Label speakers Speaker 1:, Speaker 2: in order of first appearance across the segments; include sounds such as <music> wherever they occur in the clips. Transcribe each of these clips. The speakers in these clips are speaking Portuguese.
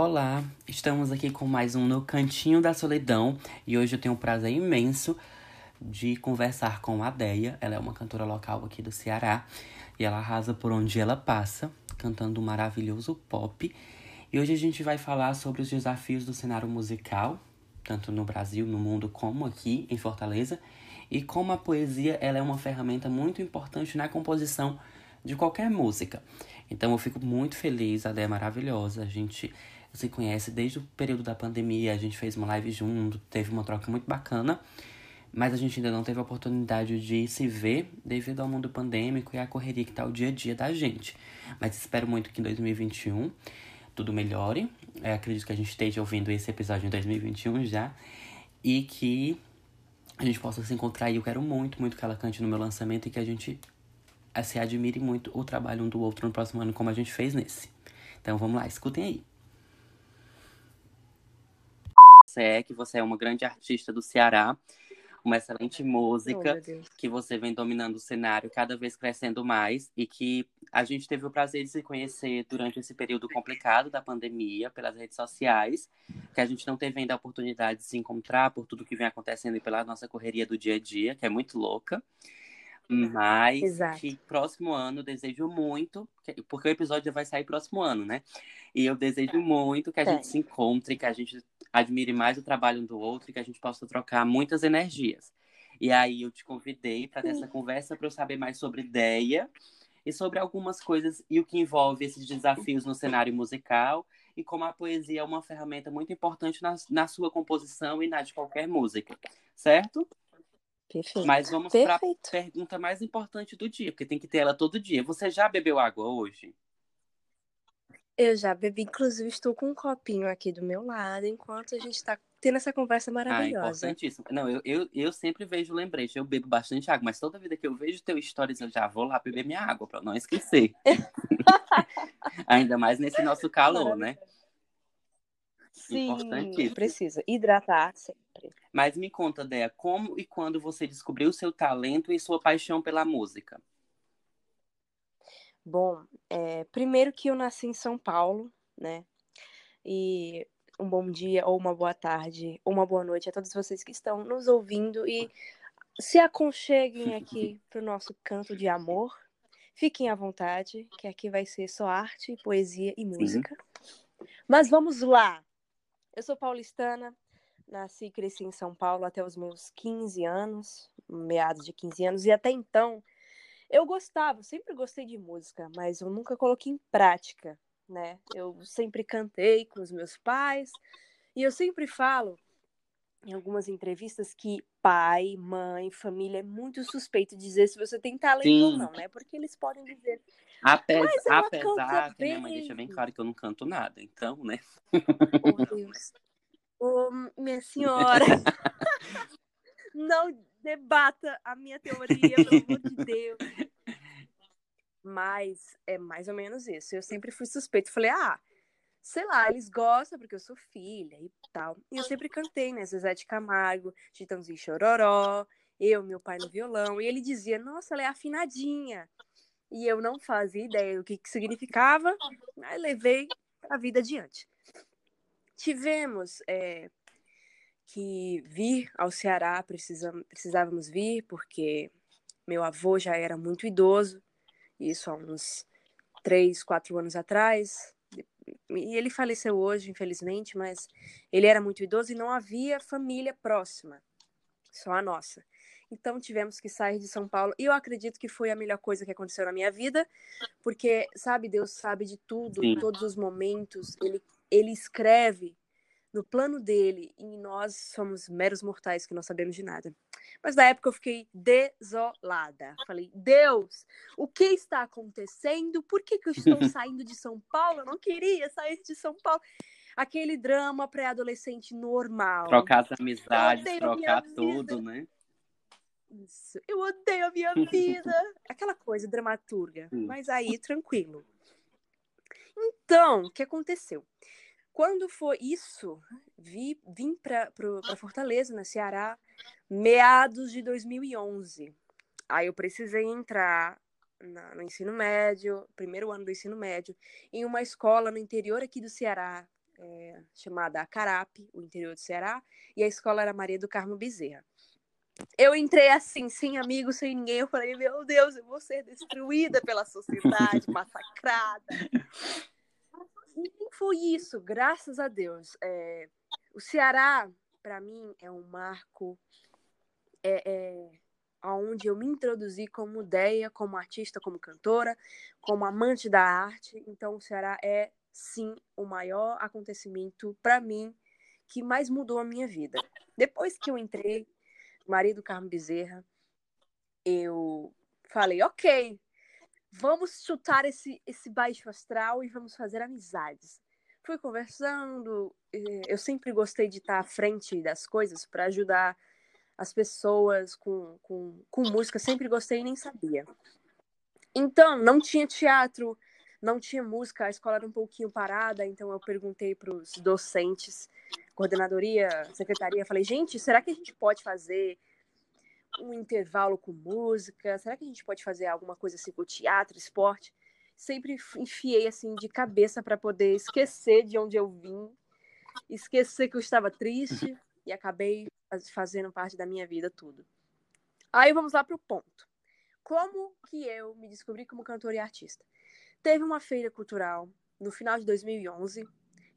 Speaker 1: Olá, estamos aqui com mais um No Cantinho da Solidão e hoje eu tenho um prazer imenso de conversar com a Deia. Ela é uma cantora local aqui do Ceará e ela arrasa por onde ela passa, cantando um maravilhoso pop. E hoje a gente vai falar sobre os desafios do cenário musical, tanto no Brasil, no mundo, como aqui em Fortaleza, e como a poesia ela é uma ferramenta muito importante na composição de qualquer música. Então eu fico muito feliz, a Deia é maravilhosa. A gente se conhece desde o período da pandemia, a gente fez uma live junto, teve uma troca muito bacana, mas a gente ainda não teve a oportunidade de se ver devido ao mundo pandêmico e à correria que tá o dia a dia da gente. Mas espero muito que em 2021 tudo melhore. Eu acredito que a gente esteja ouvindo esse episódio em 2021 já e que a gente possa se encontrar. E eu quero muito, muito que ela cante no meu lançamento e que a gente se admire muito o trabalho um do outro no próximo ano, como a gente fez nesse. Então vamos lá, escutem aí você é, que você é uma grande artista do Ceará, uma excelente música, oh, que você vem dominando o cenário cada vez crescendo mais e que a gente teve o prazer de se conhecer durante esse período complicado da pandemia pelas redes sociais, que a gente não teve ainda a oportunidade de se encontrar por tudo que vem acontecendo e pela nossa correria do dia a dia, que é muito louca. Mas Exato. que próximo ano desejo muito, porque o episódio já vai sair próximo ano, né? E eu desejo muito que a gente se encontre, que a gente admire mais o trabalho um do outro e que a gente possa trocar muitas energias. E aí eu te convidei para ter essa conversa para eu saber mais sobre ideia e sobre algumas coisas e o que envolve esses desafios no cenário musical e como a poesia é uma ferramenta muito importante na, na sua composição e na de qualquer música, certo?
Speaker 2: Perfeito.
Speaker 1: Mas vamos para a pergunta mais importante do dia, porque tem que ter ela todo dia. Você já bebeu água hoje?
Speaker 2: Eu já bebi, inclusive estou com um copinho aqui do meu lado, enquanto a gente está tendo essa conversa ah, maravilhosa.
Speaker 1: Ah, importantíssimo. Não, eu, eu, eu sempre vejo lembrete, eu bebo bastante água, mas toda vida que eu vejo teu stories, eu já vou lá beber minha água, para não esquecer. <laughs> Ainda mais nesse nosso calor, né?
Speaker 2: Sim, precisa hidratar sempre.
Speaker 1: Mas me conta, Dea, como e quando você descobriu seu talento e sua paixão pela música?
Speaker 2: Bom, é, primeiro que eu nasci em São Paulo, né? E um bom dia, ou uma boa tarde, ou uma boa noite a todos vocês que estão nos ouvindo e se aconcheguem aqui para o nosso canto de amor. Fiquem à vontade, que aqui vai ser só arte, poesia e música. Sim. Mas vamos lá! Eu sou paulistana, nasci e cresci em São Paulo até os meus 15 anos, meados de 15 anos, e até então eu gostava, sempre gostei de música, mas eu nunca coloquei em prática, né? Eu sempre cantei com os meus pais, e eu sempre falo em algumas entrevistas que pai, mãe, família é muito suspeito de dizer se você tem talento Sim. ou não, né? Porque eles podem dizer.
Speaker 1: Apes apesar que minha mãe deixa bem claro que eu não canto nada, então, né?
Speaker 2: Oh, Deus. Oh, minha senhora. <laughs> não debata a minha teoria, <laughs> pelo amor de Deus. Mas é mais ou menos isso. Eu sempre fui suspeito. Falei, ah, sei lá, eles gostam porque eu sou filha e tal. E eu sempre cantei, né? Zezé de Camargo, Chitãozinho Chororó, eu, meu pai no violão. E ele dizia, nossa, ela é afinadinha. E eu não fazia ideia do que, que significava, aí levei a vida adiante. Tivemos é, que vir ao Ceará, precisávamos vir, porque meu avô já era muito idoso, isso há uns três, quatro anos atrás. E ele faleceu hoje, infelizmente, mas ele era muito idoso e não havia família próxima, só a nossa. Então tivemos que sair de São Paulo. E eu acredito que foi a melhor coisa que aconteceu na minha vida, porque, sabe, Deus sabe de tudo, Sim. todos os momentos. Ele, ele escreve no plano dele e nós somos meros mortais que não sabemos de nada. Mas na época eu fiquei desolada. Falei, Deus, o que está acontecendo? Por que, que eu estou <laughs> saindo de São Paulo? Eu não queria sair de São Paulo. Aquele drama pré-adolescente normal.
Speaker 1: Trocar as amizades, trocar tudo, né?
Speaker 2: Isso. Eu odeio a minha vida. <laughs> Aquela coisa dramaturga. Mas aí, tranquilo. Então, o que aconteceu? Quando foi isso, vi, vim para Fortaleza, na Ceará, meados de 2011. Aí eu precisei entrar na, no ensino médio, primeiro ano do ensino médio, em uma escola no interior aqui do Ceará, é, chamada Acarape, o interior do Ceará, e a escola era Maria do Carmo Bezerra. Eu entrei assim, sem amigos, sem ninguém. Eu falei, meu Deus, eu vou ser destruída pela sociedade, <laughs> massacrada. Foi isso, graças a Deus. É, o Ceará, para mim, é um marco é, é, onde eu me introduzi como ideia, como artista, como cantora, como amante da arte. Então, o Ceará é, sim, o maior acontecimento para mim que mais mudou a minha vida. Depois que eu entrei, marido Carmo Bezerra, eu falei, ok, vamos chutar esse, esse baixo astral e vamos fazer amizades. Fui conversando, eu sempre gostei de estar à frente das coisas para ajudar as pessoas com, com, com música, sempre gostei e nem sabia. Então, não tinha teatro, não tinha música, a escola era um pouquinho parada, então eu perguntei para os docentes, coordenadoria, secretaria, falei, gente, será que a gente pode fazer um intervalo com música? Será que a gente pode fazer alguma coisa assim com teatro, esporte? Sempre enfiei assim de cabeça para poder esquecer de onde eu vim, esquecer que eu estava triste <laughs> e acabei fazendo parte da minha vida tudo. Aí vamos lá para o ponto. Como que eu me descobri como cantora e artista? Teve uma feira cultural no final de 2011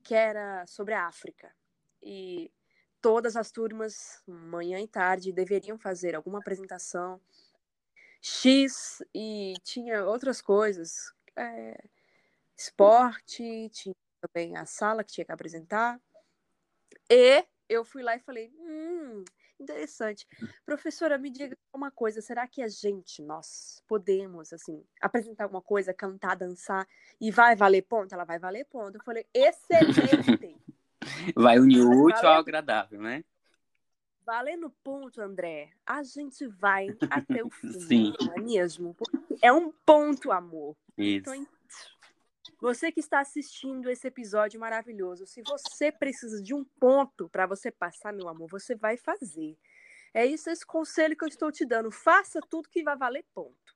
Speaker 2: que era sobre a África. E todas as turmas, manhã e tarde, deveriam fazer alguma apresentação X e tinha outras coisas. É, esporte, tinha também a sala que tinha que apresentar. E eu fui lá e falei: hum, interessante. Professora, me diga uma coisa: será que a gente, nós, podemos, assim, apresentar alguma coisa, cantar, dançar e vai valer ponto? Ela vai valer ponto. Eu falei: excelente!
Speaker 1: Vai unir o útil ao agradável, né?
Speaker 2: Valendo ponto, André, a gente vai até o fim, <laughs> Sim. não é mesmo? É um ponto, amor.
Speaker 1: Isso. Então,
Speaker 2: você que está assistindo esse episódio maravilhoso, se você precisa de um ponto para você passar, meu amor, você vai fazer. É isso esse conselho que eu estou te dando. Faça tudo que vai valer ponto,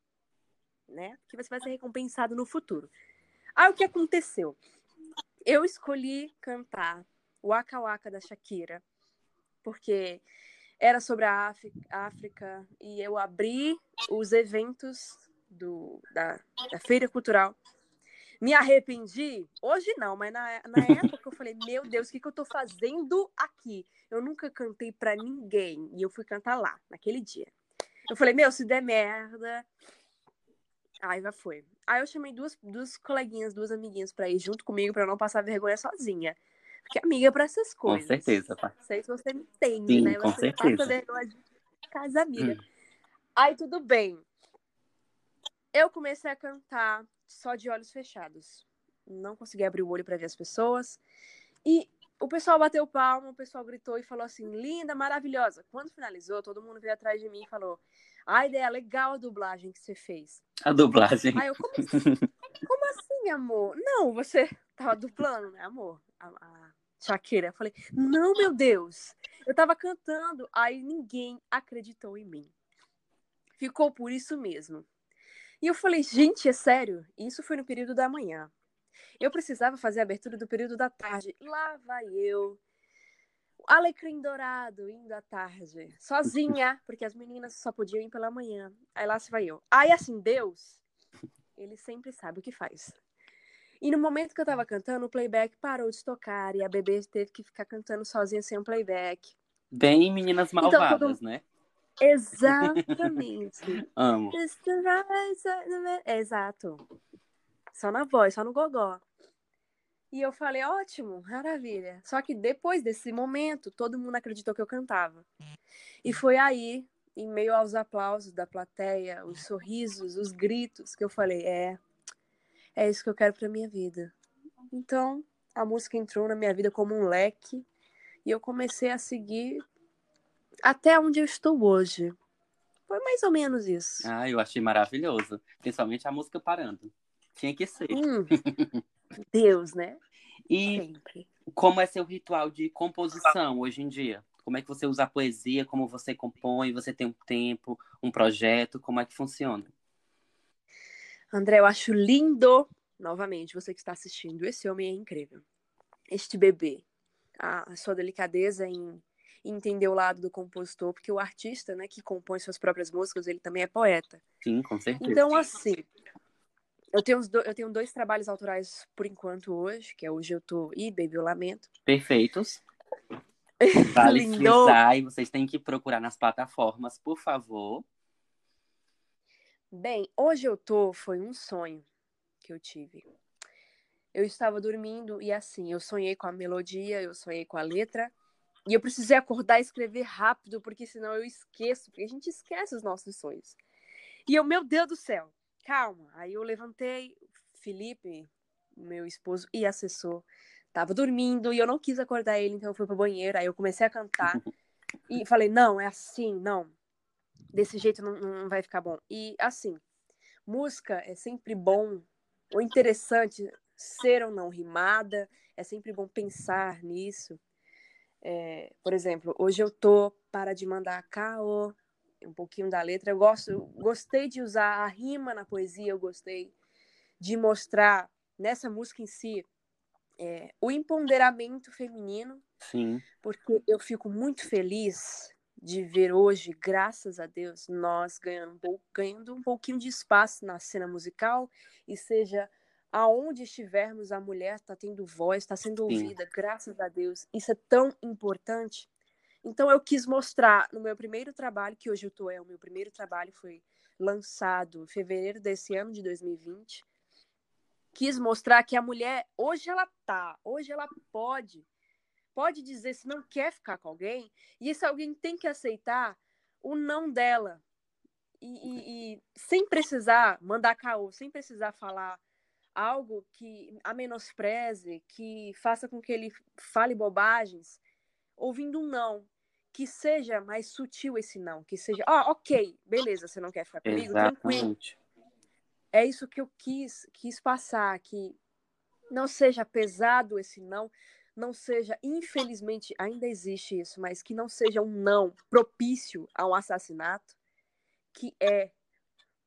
Speaker 2: né? Que você vai ser recompensado no futuro. Aí o que aconteceu? Eu escolhi cantar Waka Waka da Shakira, porque era sobre a África e eu abri os eventos do, da, da feira cultural me arrependi? Hoje não, mas na, na época eu falei, meu Deus, o que, que eu tô fazendo aqui? Eu nunca cantei pra ninguém. E eu fui cantar lá, naquele dia. Eu falei, meu, se der merda. Aí já foi. Aí eu chamei duas, duas coleguinhas, duas amiguinhas pra ir junto comigo pra não passar vergonha sozinha. Porque amiga é pra essas coisas.
Speaker 1: Com certeza, pá.
Speaker 2: Não sei se você me entende, Sim, né?
Speaker 1: Com
Speaker 2: você
Speaker 1: certeza.
Speaker 2: passa vergonha de casa amiga. Hum. Aí tudo bem. Eu comecei a cantar só de olhos fechados. Não consegui abrir o olho para ver as pessoas. E o pessoal bateu palma, o pessoal gritou e falou assim: linda, maravilhosa. Quando finalizou, todo mundo veio atrás de mim e falou: a ideia legal a dublagem que você fez.
Speaker 1: A dublagem.
Speaker 2: Aí eu, como assim, como assim amor? Não, você tava dublando, né, amor? A, a Shakira. Eu falei: não, meu Deus. Eu tava cantando, aí ninguém acreditou em mim. Ficou por isso mesmo. E eu falei, gente, é sério? Isso foi no período da manhã. Eu precisava fazer a abertura do período da tarde. Lá vai eu, alecrim dourado, indo à tarde, sozinha, <laughs> porque as meninas só podiam ir pela manhã. Aí lá se vai eu. Aí assim, Deus, ele sempre sabe o que faz. E no momento que eu tava cantando, o playback parou de tocar e a bebê teve que ficar cantando sozinha sem um playback.
Speaker 1: Bem meninas malvadas, então, todo... né?
Speaker 2: Exatamente. <laughs>
Speaker 1: Amo.
Speaker 2: Exato. Só na voz, só no gogó. E eu falei, ótimo, maravilha. Só que depois desse momento, todo mundo acreditou que eu cantava. E foi aí, em meio aos aplausos da plateia, os sorrisos, os gritos, que eu falei, é, é isso que eu quero pra minha vida. Então, a música entrou na minha vida como um leque e eu comecei a seguir até onde eu estou hoje. Foi mais ou menos isso.
Speaker 1: Ah, eu achei maravilhoso. Principalmente a música parando. Tinha que ser.
Speaker 2: Hum, <laughs> Deus, né?
Speaker 1: E Sempre. como é seu ritual de composição hoje em dia? Como é que você usa a poesia? Como você compõe? Você tem um tempo, um projeto? Como é que funciona?
Speaker 2: André, eu acho lindo, novamente, você que está assistindo. Esse homem é incrível. este bebê, a, a sua delicadeza em, em entender o lado do compositor, porque o artista, né, que compõe suas próprias músicas, ele também é poeta.
Speaker 1: Sim, com certeza.
Speaker 2: Então, assim, eu tenho, do, eu tenho dois trabalhos autorais por enquanto hoje, que é Hoje Eu Tô e Baby Eu Lamento.
Speaker 1: Perfeitos. <laughs> Vale frisar e vocês têm que procurar nas plataformas, por favor.
Speaker 2: Bem, Hoje Eu Tô foi um sonho que eu tive. Eu estava dormindo e assim, eu sonhei com a melodia, eu sonhei com a letra, e eu precisei acordar e escrever rápido, porque senão eu esqueço, porque a gente esquece os nossos sonhos. E eu, meu Deus do céu, calma. Aí eu levantei, Felipe, meu esposo e assessor, tava dormindo e eu não quis acordar ele, então eu fui pro banheiro. Aí eu comecei a cantar <laughs> e falei: não, é assim, não. Desse jeito não, não vai ficar bom. E assim, música é sempre bom, o interessante ser ou não rimada, é sempre bom pensar nisso. É, por exemplo, hoje eu tô para de mandar caô, um pouquinho da letra. Eu gosto, eu gostei de usar a rima na poesia, eu gostei de mostrar nessa música em si é, o empoderamento feminino.
Speaker 1: Sim.
Speaker 2: Porque eu fico muito feliz de ver hoje, graças a Deus, nós ganhando, ganhando um pouquinho de espaço na cena musical e seja aonde estivermos, a mulher está tendo voz, está sendo ouvida, Sim. graças a Deus. Isso é tão importante. Então eu quis mostrar no meu primeiro trabalho, que hoje eu tô é o meu primeiro trabalho, foi lançado em fevereiro desse ano de 2020. Quis mostrar que a mulher, hoje ela tá, hoje ela pode, pode dizer se não quer ficar com alguém, e esse alguém tem que aceitar o não dela. E, e, e sem precisar mandar caô, sem precisar falar algo que a menospreze, que faça com que ele fale bobagens, ouvindo um não que seja mais sutil esse não, que seja, ó, oh, ok, beleza, você não quer ficar comigo, Exatamente. tranquilo. É isso que eu quis, quis passar, que não seja pesado esse não, não seja, infelizmente, ainda existe isso, mas que não seja um não propício a um assassinato, que é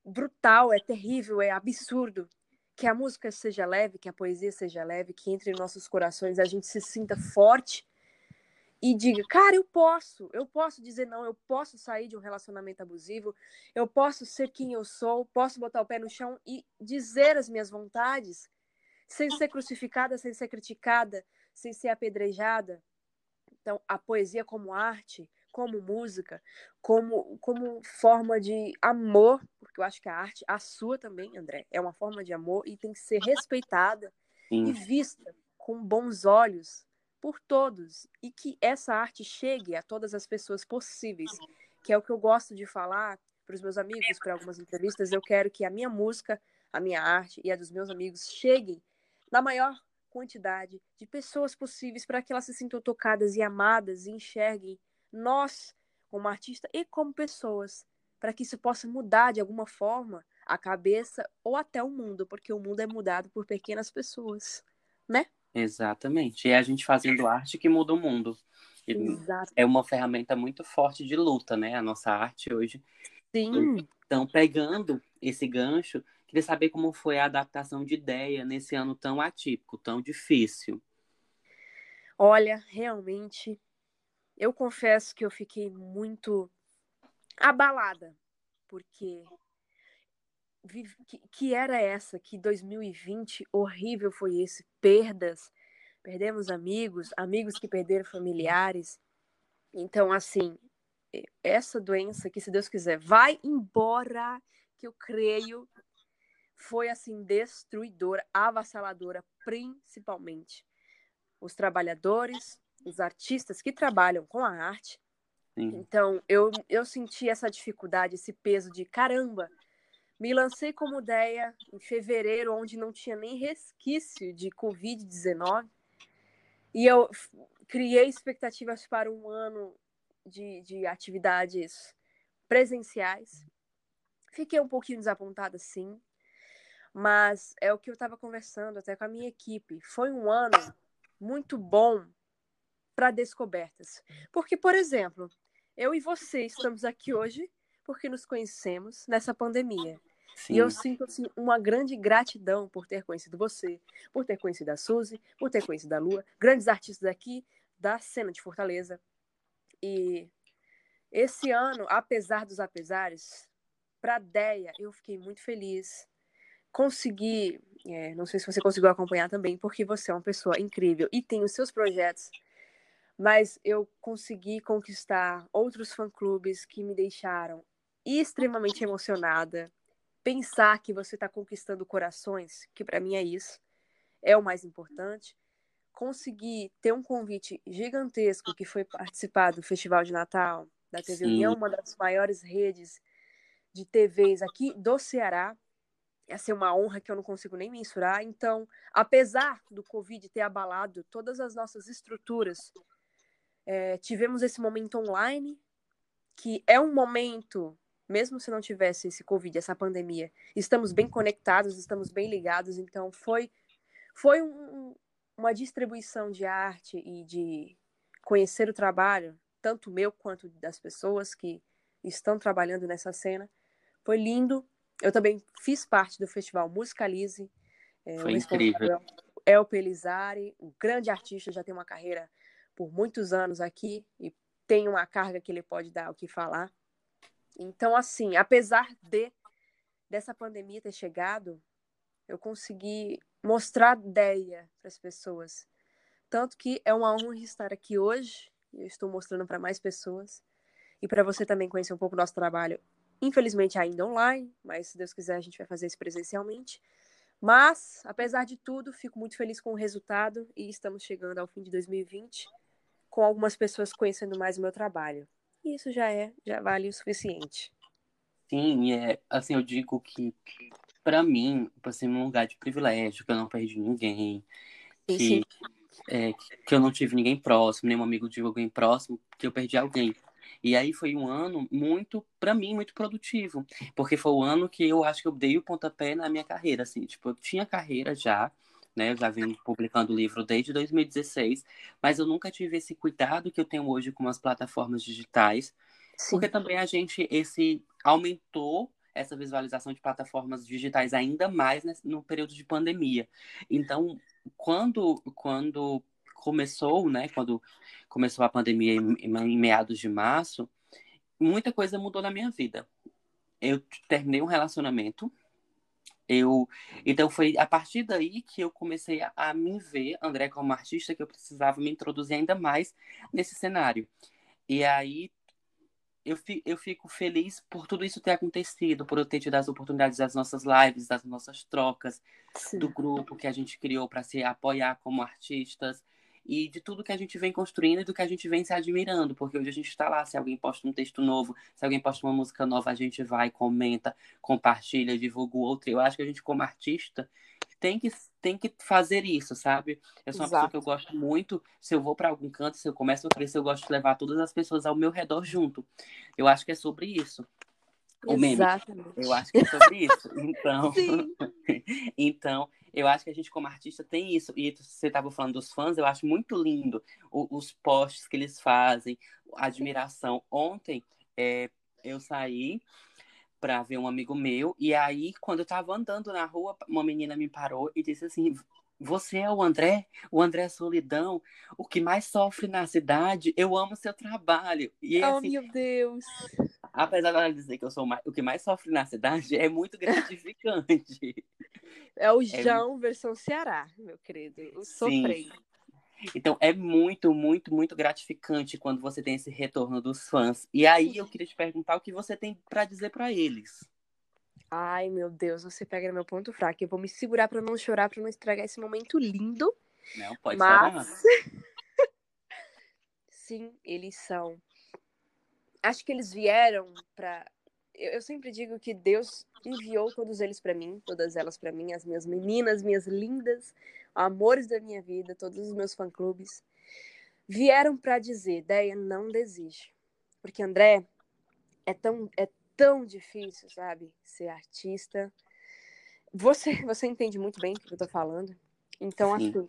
Speaker 2: brutal, é terrível, é absurdo. Que a música seja leve, que a poesia seja leve, que entre nossos corações a gente se sinta forte e diga, cara, eu posso, eu posso dizer não, eu posso sair de um relacionamento abusivo, eu posso ser quem eu sou, posso botar o pé no chão e dizer as minhas vontades, sem ser crucificada, sem ser criticada, sem ser apedrejada. Então, a poesia como arte, como música, como, como forma de amor, porque eu acho que a arte, a sua também, André, é uma forma de amor e tem que ser respeitada Sim. e vista com bons olhos por todos e que essa arte chegue a todas as pessoas possíveis, que é o que eu gosto de falar para os meus amigos, para algumas entrevistas. Eu quero que a minha música, a minha arte e a dos meus amigos cheguem na maior quantidade de pessoas possíveis para que elas se sintam tocadas e amadas e enxerguem nós como artista e como pessoas, para que isso possa mudar de alguma forma a cabeça ou até o mundo, porque o mundo é mudado por pequenas pessoas, né?
Speaker 1: Exatamente. E é a gente fazendo arte que muda o mundo.
Speaker 2: Exato.
Speaker 1: É uma ferramenta muito forte de luta, né? A nossa arte hoje.
Speaker 2: Sim.
Speaker 1: Então, pegando esse gancho, queria saber como foi a adaptação de ideia nesse ano tão atípico, tão difícil.
Speaker 2: Olha, realmente, eu confesso que eu fiquei muito abalada, porque que, era essa? Que 2020 horrível foi esse? Perdas, perdemos amigos, amigos que perderam familiares. Então, assim, essa doença que, se Deus quiser, vai embora, que eu creio, foi assim destruidora, avassaladora, principalmente os trabalhadores, os artistas que trabalham com a arte. Sim. Então, eu, eu senti essa dificuldade, esse peso de caramba, me lancei como ideia em fevereiro, onde não tinha nem resquício de Covid-19. E eu criei expectativas para um ano de, de atividades presenciais. Fiquei um pouquinho desapontada, sim. Mas é o que eu estava conversando até com a minha equipe. Foi um ano muito bom para descobertas. Porque, por exemplo, eu e você estamos aqui hoje porque nos conhecemos nessa pandemia.
Speaker 1: Sim.
Speaker 2: E eu sinto assim, uma grande gratidão por ter conhecido você, por ter conhecido a Suzy, por ter conhecido a Lua, grandes artistas aqui da cena de Fortaleza. E esse ano, apesar dos apesares, para a Deia, eu fiquei muito feliz. Consegui, é, não sei se você conseguiu acompanhar também, porque você é uma pessoa incrível e tem os seus projetos, mas eu consegui conquistar outros fã-clubes que me deixaram extremamente emocionada. Pensar que você está conquistando corações, que para mim é isso, é o mais importante. Conseguir ter um convite gigantesco que foi participar do Festival de Natal da TV
Speaker 1: Sim.
Speaker 2: União, uma das maiores redes de TVs aqui do Ceará. É uma honra que eu não consigo nem mensurar. Então, apesar do Covid ter abalado todas as nossas estruturas, é, tivemos esse momento online, que é um momento, mesmo se não tivesse esse Covid, essa pandemia, estamos bem conectados, estamos bem ligados. Então, foi, foi um, uma distribuição de arte e de conhecer o trabalho, tanto meu quanto das pessoas que estão trabalhando nessa cena. Foi lindo. Eu também fiz parte do festival Musicalize.
Speaker 1: É, Foi incrível.
Speaker 2: É o Pelizari, um grande artista, já tem uma carreira por muitos anos aqui e tem uma carga que ele pode dar o que falar. Então, assim, apesar de dessa pandemia ter chegado, eu consegui mostrar ideia para as pessoas. Tanto que é uma honra estar aqui hoje. Eu estou mostrando para mais pessoas. E para você também conhecer um pouco do nosso trabalho Infelizmente ainda online, mas se Deus quiser a gente vai fazer isso presencialmente. Mas, apesar de tudo, fico muito feliz com o resultado e estamos chegando ao fim de 2020 com algumas pessoas conhecendo mais o meu trabalho. E isso já é, já vale o suficiente.
Speaker 1: Sim, é assim, eu digo que para mim, por ser um lugar de privilégio, que eu não perdi ninguém, que, sim. É, que eu não tive ninguém próximo, nenhum amigo de alguém próximo, que eu perdi alguém. E aí foi um ano muito, para mim, muito produtivo, porque foi o ano que eu acho que eu dei o pontapé na minha carreira, assim, tipo, eu tinha carreira já, né, eu já venho publicando livro desde 2016, mas eu nunca tive esse cuidado que eu tenho hoje com as plataformas digitais, Sim. porque também a gente, esse, aumentou essa visualização de plataformas digitais ainda mais no período de pandemia. Então, quando, quando começou, né, quando começou a pandemia em, em meados de março, muita coisa mudou na minha vida. Eu terminei um relacionamento, eu então foi a partir daí que eu comecei a, a me ver, André, como artista, que eu precisava me introduzir ainda mais nesse cenário. E aí eu, fi, eu fico feliz por tudo isso ter acontecido, por eu ter tido as oportunidades das nossas lives, das nossas trocas, Sim. do grupo que a gente criou para se apoiar como artistas e de tudo que a gente vem construindo e do que a gente vem se admirando, porque hoje a gente está lá, se alguém posta um texto novo, se alguém posta uma música nova, a gente vai, comenta, compartilha, divulga o outro. Eu acho que a gente, como artista, tem que, tem que fazer isso, sabe? Eu sou uma Exato. pessoa que eu gosto muito, se eu vou para algum canto, se eu começo a crescer, eu gosto de levar todas as pessoas ao meu redor junto. Eu acho que é sobre isso. O meme. Eu acho que é sobre isso. <laughs> Então, <laughs> então, eu acho que a gente, como artista, tem isso. E você estava falando dos fãs, eu acho muito lindo o, os posts que eles fazem, a admiração. Ontem, é, eu saí para ver um amigo meu, e aí, quando eu estava andando na rua, uma menina me parou e disse assim: você é o André, o André Solidão, o que mais sofre na cidade. Eu amo seu trabalho.
Speaker 2: E, oh, assim, meu Deus!
Speaker 1: Apesar dela dizer que eu sou o que mais sofre na cidade, é muito gratificante. <laughs>
Speaker 2: É o é João é... versão Ceará, meu querido. O sofrendo.
Speaker 1: Então é muito, muito, muito gratificante quando você tem esse retorno dos fãs. E aí eu queria te perguntar o que você tem para dizer para eles.
Speaker 2: Ai, meu Deus, você pega no meu ponto fraco. Eu vou me segurar para não chorar, para não estragar esse momento lindo.
Speaker 1: Não, pode mas... chorar. <laughs>
Speaker 2: Sim, eles são. Acho que eles vieram para. Eu, eu sempre digo que Deus enviou todos eles para mim, todas elas para mim, as minhas meninas, minhas lindas, amores da minha vida, todos os meus fã-clubes. Vieram para dizer, Deia, não desiste. Porque André é tão, é tão difícil, sabe? Ser artista. Você, <laughs> você entende muito bem o que eu tô falando. Então, Sim. assim,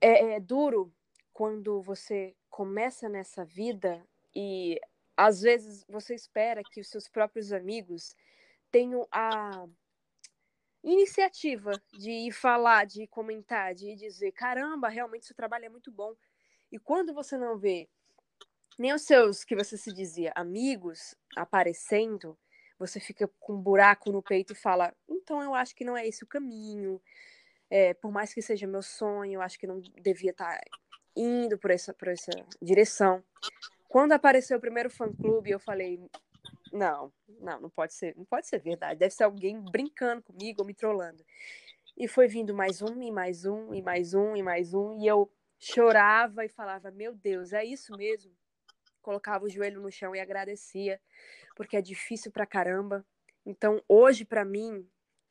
Speaker 2: é, é duro quando você começa nessa vida e às vezes você espera que os seus próprios amigos tenho a iniciativa de ir falar, de comentar, de dizer, caramba, realmente seu trabalho é muito bom. E quando você não vê nem os seus, que você se dizia, amigos aparecendo, você fica com um buraco no peito e fala, então eu acho que não é esse o caminho. É, por mais que seja meu sonho, eu acho que não devia estar tá indo por essa, por essa direção. Quando apareceu o primeiro fã-clube, eu falei, não, não, não pode ser, não pode ser verdade. Deve ser alguém brincando comigo ou me trollando. E foi vindo mais um, e mais um, e mais um, e mais um, e eu chorava e falava: Meu Deus, é isso mesmo? Colocava o joelho no chão e agradecia, porque é difícil pra caramba. Então, hoje, para mim,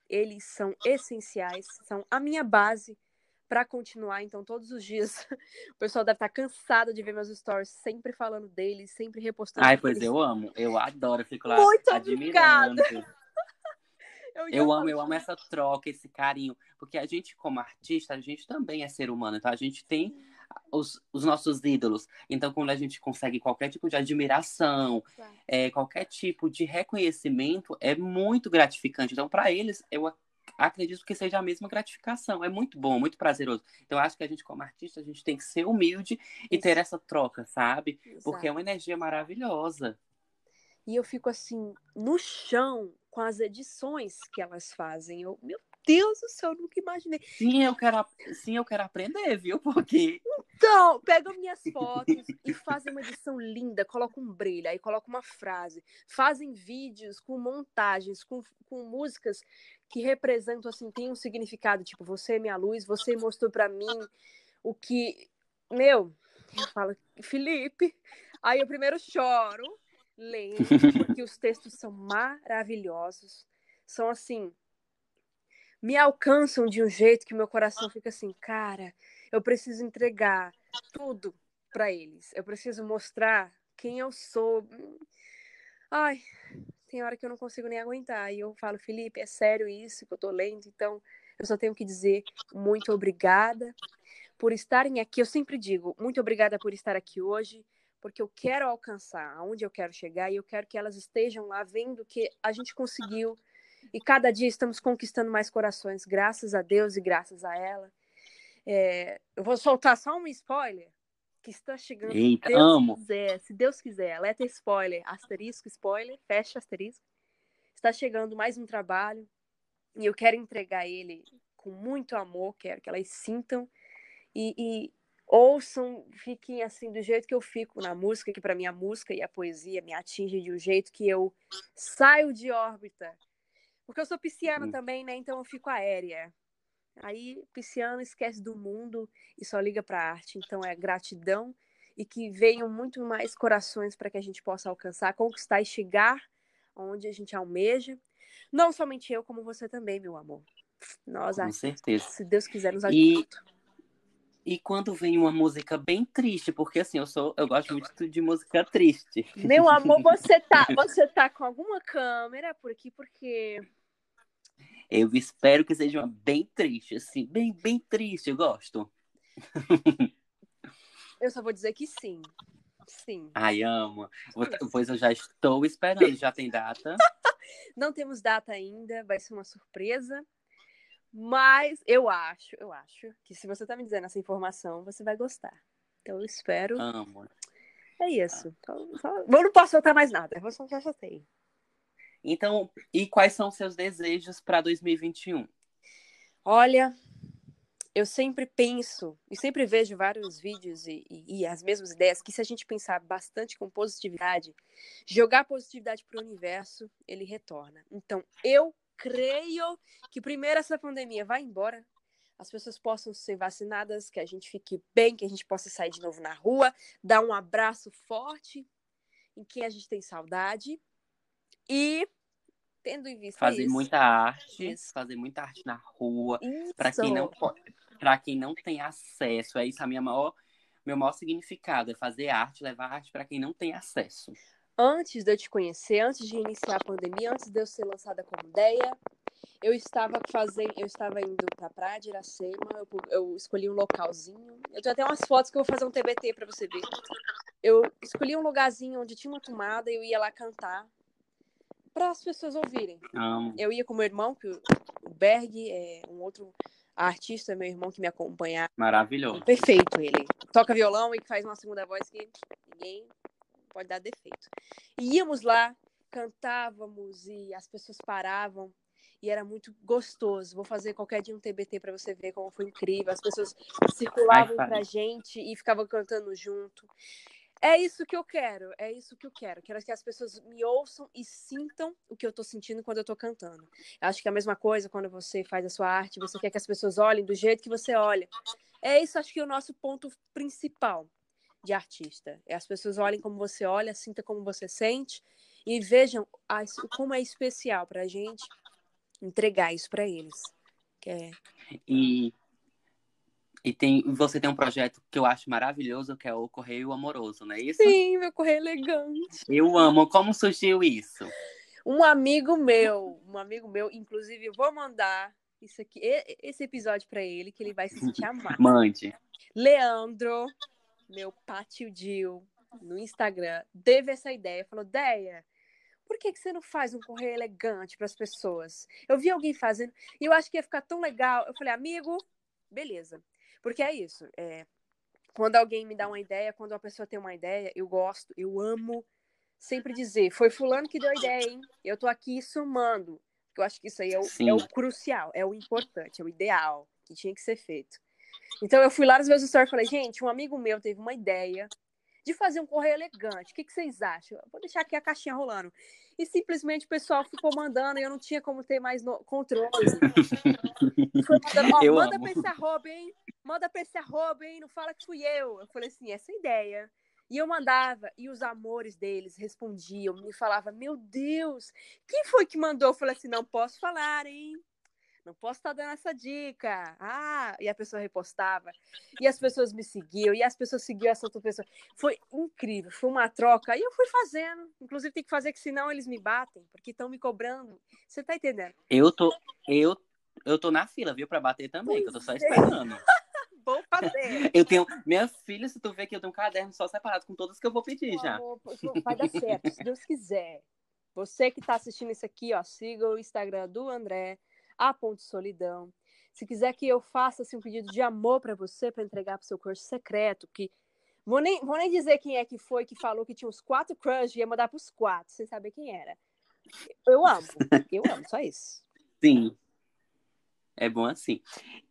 Speaker 2: eles são essenciais, são a minha base para continuar. Então, todos os dias, <laughs> o pessoal deve estar tá cansado de ver meus stories, sempre falando deles, sempre repostando.
Speaker 1: Ai, pois eu amo, eu adoro, eu fico lá
Speaker 2: Muito
Speaker 1: admirando. <laughs>
Speaker 2: Eu,
Speaker 1: eu amo, eu amo essa troca, esse carinho, porque a gente, como artista, a gente também é ser humano, então a gente tem os, os nossos ídolos. Então, quando a gente consegue qualquer tipo de admiração, é, qualquer tipo de reconhecimento, é muito gratificante. Então, para eles, eu acredito que seja a mesma gratificação. É muito bom, muito prazeroso. Então, eu acho que a gente, como artista, a gente tem que ser humilde e Isso. ter essa troca, sabe? Exato. Porque é uma energia maravilhosa.
Speaker 2: E eu fico assim, no chão, com as edições que elas fazem. Eu, meu Deus do céu, eu nunca imaginei.
Speaker 1: Sim, eu quero, sim, eu quero aprender, viu? Porque.
Speaker 2: Então, pegam minhas fotos e fazem uma edição linda, colocam um brilho, aí colocam uma frase. Fazem vídeos com montagens, com, com músicas que representam, assim, tem um significado, tipo, você é minha luz, você mostrou para mim o que. Meu, eu falo, Felipe. Aí eu primeiro choro, lendo, porque os textos são maravilhosos. São assim, me alcançam de um jeito que meu coração fica assim, cara, eu preciso entregar tudo para eles. Eu preciso mostrar quem eu sou. Ai, tem hora que eu não consigo nem aguentar. E eu falo, Felipe, é sério isso que eu tô lendo? Então, eu só tenho que dizer muito obrigada por estarem aqui. Eu sempre digo, muito obrigada por estar aqui hoje, porque eu quero alcançar aonde eu quero chegar e eu quero que elas estejam lá vendo que a gente conseguiu e cada dia estamos conquistando mais corações, graças a Deus e graças a ela. É, eu vou soltar só um spoiler que está chegando.
Speaker 1: Eita,
Speaker 2: se Deus
Speaker 1: amo.
Speaker 2: quiser, se Deus quiser, letra spoiler, asterisco, spoiler, fecha asterisco. Está chegando mais um trabalho e eu quero entregar ele com muito amor, quero que elas sintam e, e ouçam, fiquem assim do jeito que eu fico na música, que para mim a música e a poesia me atinge de um jeito que eu saio de órbita porque eu sou pisciana hum. também, né? Então eu fico aérea. Aí pisciano esquece do mundo e só liga para a arte. Então é gratidão e que venham muito mais corações para que a gente possa alcançar, conquistar e chegar onde a gente almeja. Não somente eu, como você também, meu amor. Nós,
Speaker 1: Com certeza.
Speaker 2: se Deus quiser, nos ajuda.
Speaker 1: E, e quando vem uma música bem triste, porque assim, eu sou, eu gosto muito de música triste.
Speaker 2: Meu amor, <laughs> você tá, você tá com alguma câmera por aqui, porque
Speaker 1: eu espero que seja uma bem triste, assim, bem, bem triste, eu gosto. <laughs>
Speaker 2: Eu só vou dizer que sim. Sim.
Speaker 1: Ai, amo. Pois eu já estou esperando. Já tem data? <laughs>
Speaker 2: Não temos data ainda, vai ser uma surpresa. Mas eu acho, eu acho que se você tá me dizendo essa informação, você vai gostar. Então eu espero.
Speaker 1: Amo.
Speaker 2: É isso. Então, só... Eu não posso soltar mais nada. Eu já soltei.
Speaker 1: Então, e quais são os seus desejos para 2021?
Speaker 2: Olha, eu sempre penso e sempre vejo vários vídeos e, e, e, as mesmas ideias que se a gente pensar bastante com positividade, jogar positividade para o universo, ele retorna. Então, eu creio que primeiro essa pandemia vai embora, as pessoas possam ser vacinadas, que a gente fique bem, que a gente possa sair de novo na rua, dar um abraço forte em quem a gente tem saudade e tendo em vista
Speaker 1: fazer
Speaker 2: isso,
Speaker 1: muita arte, isso. fazer muita arte na rua, para quem não para quem não tem acesso, é isso a minha maior meu maior significado é fazer arte, levar arte para quem não tem acesso.
Speaker 2: Antes de eu te conhecer, antes de iniciar a pandemia, antes de eu ser lançada como ideia, eu estava fazendo, eu estava indo para a praia de Iracema, eu, eu, escolhi um localzinho. Eu tenho até umas fotos que eu vou fazer um TBT para você ver. Eu escolhi um lugarzinho onde tinha uma tomada e eu ia lá cantar para as pessoas ouvirem.
Speaker 1: Amo.
Speaker 2: Eu ia com meu irmão, que o o Berg é um outro artista, meu irmão que me acompanha.
Speaker 1: Maravilhoso.
Speaker 2: Perfeito ele. Toca violão e faz uma segunda voz que ninguém pode dar defeito. E íamos lá, cantávamos e as pessoas paravam e era muito gostoso. Vou fazer qualquer dia um TBT para você ver como foi incrível. As pessoas circulavam
Speaker 1: Ai,
Speaker 2: pra gente e ficavam cantando junto. É isso que eu quero, é isso que eu quero. Quero que as pessoas me ouçam e sintam o que eu tô sentindo quando eu tô cantando. Eu acho que é a mesma coisa quando você faz a sua arte, você quer que as pessoas olhem do jeito que você olha. É isso, acho que é o nosso ponto principal de artista. É as pessoas olhem como você olha, sinta como você sente e vejam as- como é especial pra gente entregar isso pra eles. É
Speaker 1: E, e tem, você tem um projeto que eu acho maravilhoso, que é o Correio Amoroso, não é isso?
Speaker 2: Sim, meu correio elegante.
Speaker 1: Eu amo. Como surgiu isso?
Speaker 2: Um amigo meu, um amigo meu, inclusive, eu vou mandar isso aqui, esse episódio pra ele, que ele vai se sentir amado.
Speaker 1: Mande.
Speaker 2: Leandro, meu pátio Dil, no Instagram, teve essa ideia. Falou, Deia, por que, que você não faz um correio elegante para as pessoas? Eu vi alguém fazendo e eu acho que ia ficar tão legal. Eu falei, amigo, beleza. Porque é isso. é, quando alguém me dá uma ideia, quando uma pessoa tem uma ideia, eu gosto, eu amo sempre dizer, foi fulano que deu a ideia, hein? Eu tô aqui somando. Eu acho que isso aí é o, é o crucial, é o importante, é o ideal que tinha que ser feito. Então eu fui lá nos meus stories e falei, gente, um amigo meu teve uma ideia de fazer um correio elegante. O que, que vocês acham? Eu vou deixar aqui a caixinha rolando. E simplesmente o pessoal ficou mandando e eu não tinha como ter mais no- controle. <laughs> Foi mandando, ó,
Speaker 1: Eu
Speaker 2: manda
Speaker 1: amo.
Speaker 2: pra esse arroba, hein? Manda pra esse arroba, hein? Não fala que fui eu. Eu falei assim, essa é a ideia. E eu mandava, e os amores deles respondiam, me falava, meu Deus, quem foi que mandou? Eu falei assim, não posso falar, hein? Não posso estar dando essa dica. Ah, e a pessoa repostava. E as pessoas me seguiam, e as pessoas seguiam essa outra pessoa. Foi incrível, foi uma troca. E eu fui fazendo. Inclusive, tem que fazer que senão eles me batem, porque estão me cobrando. Você tá entendendo?
Speaker 1: Eu tô, eu, eu tô na fila, viu, pra bater também, que eu tô só
Speaker 2: é.
Speaker 1: esperando. <laughs>
Speaker 2: Vou fazer.
Speaker 1: Eu tenho. Minha filha, se tu ver que eu tenho um caderno só separado com todas que eu vou pedir
Speaker 2: Meu
Speaker 1: já.
Speaker 2: amor, vai dar certo, se Deus quiser. Você que está assistindo isso aqui, ó, siga o Instagram do André, a Ponte Solidão. Se quiser que eu faça assim, um pedido de amor para você, para entregar para seu curso secreto, que vou nem, vou nem dizer quem é que foi que falou que tinha uns quatro crush e ia mandar para os quatro, sem saber quem era. Eu amo, <laughs> eu amo, só isso.
Speaker 1: Sim. É bom assim.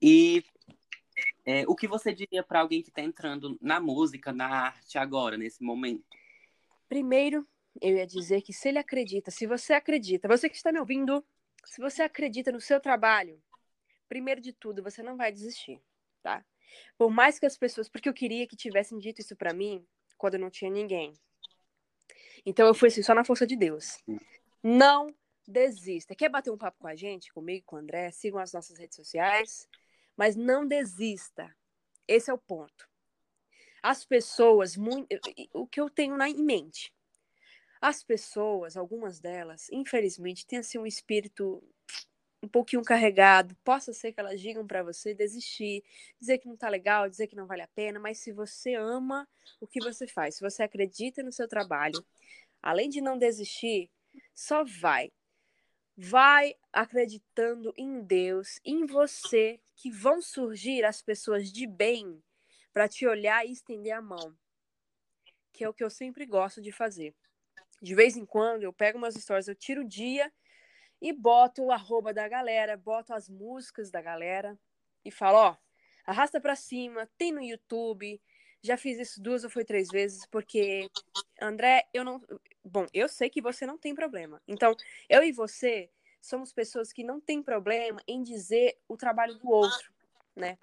Speaker 1: E é, o que você diria pra alguém que tá entrando na música, na arte agora, nesse momento?
Speaker 2: Primeiro, eu ia dizer que se ele acredita, se você acredita, você que está me ouvindo, se você acredita no seu trabalho, primeiro de tudo, você não vai desistir, tá? Por mais que as pessoas, porque eu queria que tivessem dito isso pra mim quando não tinha ninguém. Então eu fui assim, só na força de Deus. Não desista. Quer bater um papo com a gente, comigo, com o André? Sigam as nossas redes sociais, mas não desista. Esse é o ponto. As pessoas, muito, o que eu tenho na, em mente, as pessoas, algumas delas, infelizmente, têm assim um espírito um pouquinho carregado. Possa ser que elas digam para você desistir, dizer que não tá legal, dizer que não vale a pena, mas se você ama o que você faz, se você acredita no seu trabalho, além de não desistir, só vai. Vai acreditando em Deus, em você, que vão surgir as pessoas de bem para te olhar e estender a mão. Que é o que eu sempre gosto de fazer. De vez em quando eu pego umas histórias, eu tiro o dia e boto o arroba da galera, boto as músicas da galera e falo, ó, arrasta pra cima, tem no YouTube. Já fiz isso duas ou foi três vezes, porque, André, eu não. Bom, eu sei que você não tem problema. Então, eu e você somos pessoas que não tem problema em dizer o trabalho do outro, né?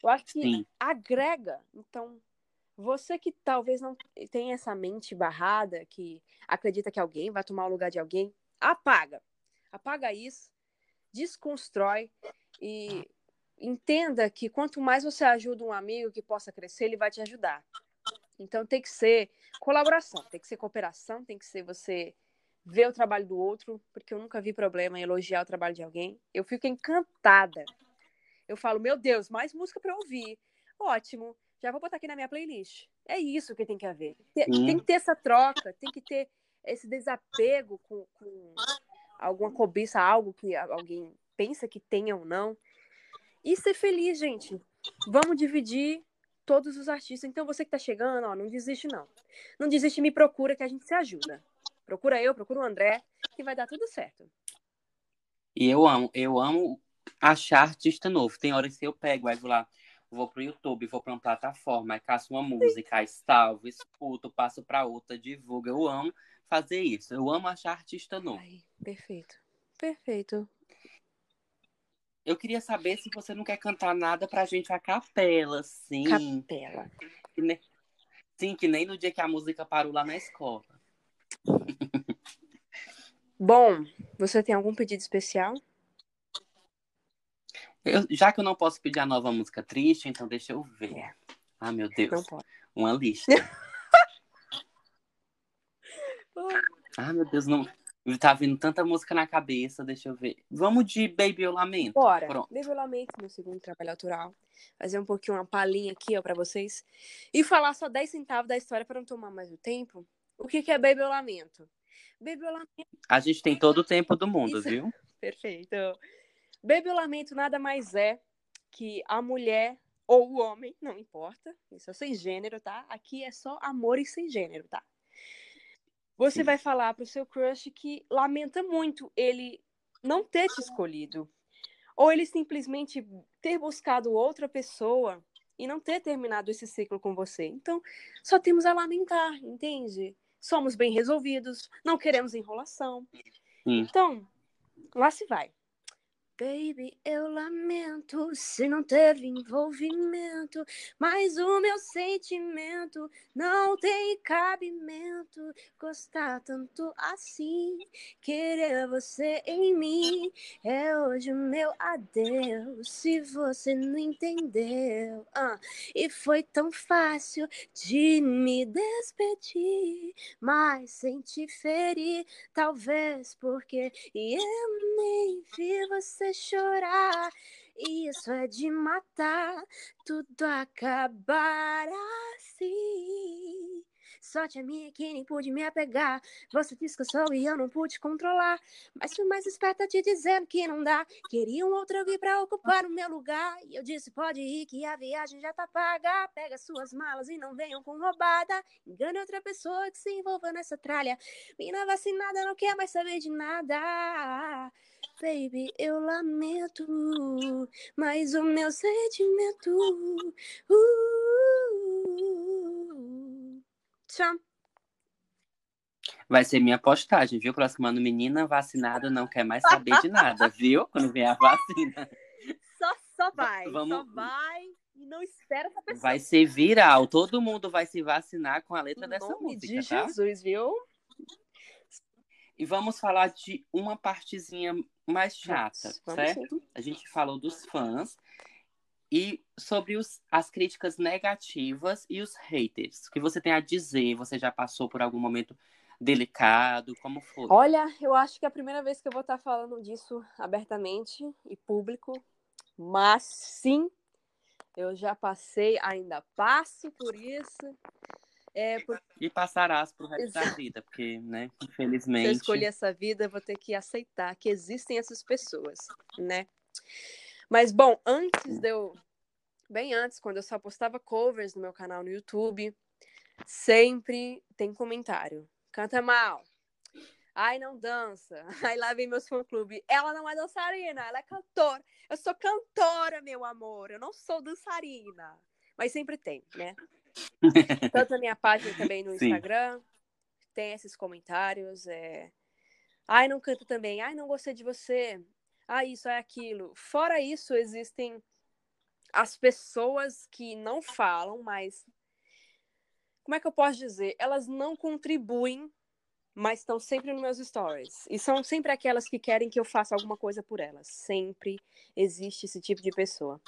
Speaker 2: Eu acho que
Speaker 1: Sim.
Speaker 2: agrega. Então, você que talvez não tenha essa mente barrada, que acredita que alguém vai tomar o lugar de alguém, apaga. Apaga isso, desconstrói e entenda que quanto mais você ajuda um amigo que possa crescer, ele vai te ajudar. Então tem que ser colaboração, tem que ser cooperação, tem que ser você ver o trabalho do outro, porque eu nunca vi problema em elogiar o trabalho de alguém. Eu fico encantada. Eu falo, meu Deus, mais música para ouvir. Ótimo, já vou botar aqui na minha playlist. É isso que tem que haver. Tem,
Speaker 1: Sim.
Speaker 2: tem que ter essa troca, tem que ter esse desapego com, com, alguma cobiça, algo que alguém pensa que tenha ou não. E ser feliz, gente. Vamos dividir todos os artistas. Então, você que tá chegando, ó, não desiste, não. Não desiste, me procura que a gente se ajuda. Procura eu, procura o André, que vai dar tudo certo.
Speaker 1: E eu amo, eu amo achar artista novo. Tem horas que eu pego, aí vou lá, vou pro YouTube, vou pra uma plataforma, aí caço uma música, aí salvo, escuto, passo pra outra, divulgo. Eu amo fazer isso. Eu amo achar artista novo.
Speaker 2: Ai, perfeito. Perfeito.
Speaker 1: Eu queria saber se você não quer cantar nada pra gente a capela, sim.
Speaker 2: Capela.
Speaker 1: Que nem... Sim, que nem no dia que a música parou lá na escola. <laughs>
Speaker 2: Bom, você tem algum pedido especial?
Speaker 1: Eu, já que eu não posso pedir a nova música triste, então deixa eu ver.
Speaker 2: É.
Speaker 1: Ah, meu Deus.
Speaker 2: Não pode.
Speaker 1: Uma lista. <laughs> ah, meu Deus, não. Tá vindo tanta música na cabeça, deixa eu ver. Vamos de Baby Eu Lamento.
Speaker 2: Bora.
Speaker 1: Pronto.
Speaker 2: Baby Eu Lamento, meu segundo trabalho autoral. Fazer um pouquinho uma palhinha aqui, ó, pra vocês. E falar só 10 centavos da história para não tomar mais o tempo. O que, que é Baby Eu Lamento? Baby Eu Lamento.
Speaker 1: A gente tem todo o tempo do mundo,
Speaker 2: Isso.
Speaker 1: viu? <laughs>
Speaker 2: Perfeito. Baby Eu Lamento nada mais é que a mulher ou o homem, não importa. Isso é sem gênero, tá? Aqui é só amor e sem gênero, tá? Você
Speaker 1: Sim.
Speaker 2: vai falar pro seu crush que lamenta muito ele não ter te escolhido. Ou ele simplesmente ter buscado outra pessoa e não ter terminado esse ciclo com você. Então, só temos a lamentar, entende? Somos bem resolvidos, não queremos enrolação. Então, lá se vai. Baby, eu lamento se não teve envolvimento, mas o meu sentimento não tem cabimento. Gostar tanto assim, querer você em mim, é hoje o meu adeus. Se você não entendeu, ah, e foi tão fácil de me despedir, mas sem te ferir, talvez porque eu nem vi você chorar. Isso é de matar, tudo acabar assim. Sorte a minha que nem pude me apegar. Você disse que eu sou e eu não pude controlar. Mas fui mais esperta te dizendo que não dá. Queria um outro vir pra ocupar o meu lugar. E eu disse: pode ir, que a viagem já tá paga. Pega suas malas e não venham com roubada. Engane outra pessoa que se envolva nessa tralha. Mina vacinada não quer mais saber de nada. Baby, eu lamento, mas o meu sentimento. Uh, tchau.
Speaker 1: Vai ser minha postagem, viu? Próximo ano, menina vacinada não quer mais saber de nada, viu? Quando vier a vacina.
Speaker 2: Só, só vai,
Speaker 1: Vamos-
Speaker 2: só vai e não espera essa pessoa.
Speaker 1: Vai ser viral. Todo mundo vai se vacinar com a letra
Speaker 2: Em
Speaker 1: dessa
Speaker 2: nome
Speaker 1: música,
Speaker 2: de
Speaker 1: tá?
Speaker 2: Jesus, viu?
Speaker 1: E vamos falar de uma partezinha mais chata, certo? A gente falou dos fãs e sobre os, as críticas negativas e os haters. O que você tem a dizer? Você já passou por algum momento delicado? Como foi?
Speaker 2: Olha, eu acho que é a primeira vez que eu vou estar falando disso abertamente e público, mas sim, eu já passei, ainda passo por isso. É,
Speaker 1: E passarás pro resto da
Speaker 2: Exato.
Speaker 1: vida, porque, né, <laughs>
Speaker 2: se eu
Speaker 1: infelizmente.
Speaker 2: escolher essa vida, eu vou ter que aceitar que existem essas pessoas, né? Mas, bom, antes de eu. Bem antes, quando eu só postava covers no meu canal no YouTube, sempre tem comentário. Canta mal. Ai, não dança. <laughs> Aí lá vem meus fã-clube. Ela não é dançarina, ela é cantora. Eu sou cantora, meu amor. Eu não sou dançarina. Mas sempre tem, né? <laughs> Tanto na minha página também no
Speaker 1: Sim.
Speaker 2: Instagram, tem esses comentários. É... Ai, não canta também. Ai, não gostei de você. Ah, isso é aquilo. Fora isso, existem as pessoas que não falam, mas. Como é que eu posso dizer? Elas não contribuem, mas estão sempre nos meus stories. E são sempre aquelas que querem que eu faça alguma coisa por elas. Sempre existe esse tipo de pessoa.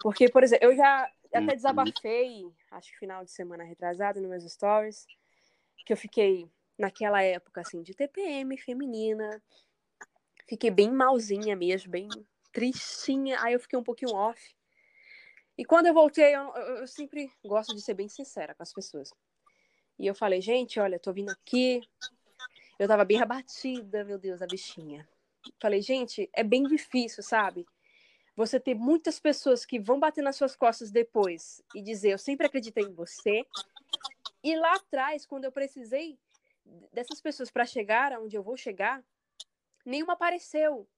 Speaker 2: Porque, por exemplo, eu já até
Speaker 1: Uhum.
Speaker 2: desabafei, acho que final de semana retrasado, nos meus stories, que eu fiquei naquela época assim de TPM feminina. Fiquei bem malzinha mesmo, bem tristinha. Aí eu fiquei um pouquinho off. E quando eu voltei, eu, eu- eu sempre gosto de ser bem sincera com as pessoas. E eu falei, gente, olha, tô vindo aqui. Eu tava bem abatida, meu Deus, a bichinha. Falei, gente, é bem difícil, sabe? Você ter muitas pessoas que vão bater nas suas costas depois e dizer, eu sempre acreditei em você. E lá atrás, quando eu precisei dessas pessoas para chegar aonde eu vou chegar, nenhuma apareceu.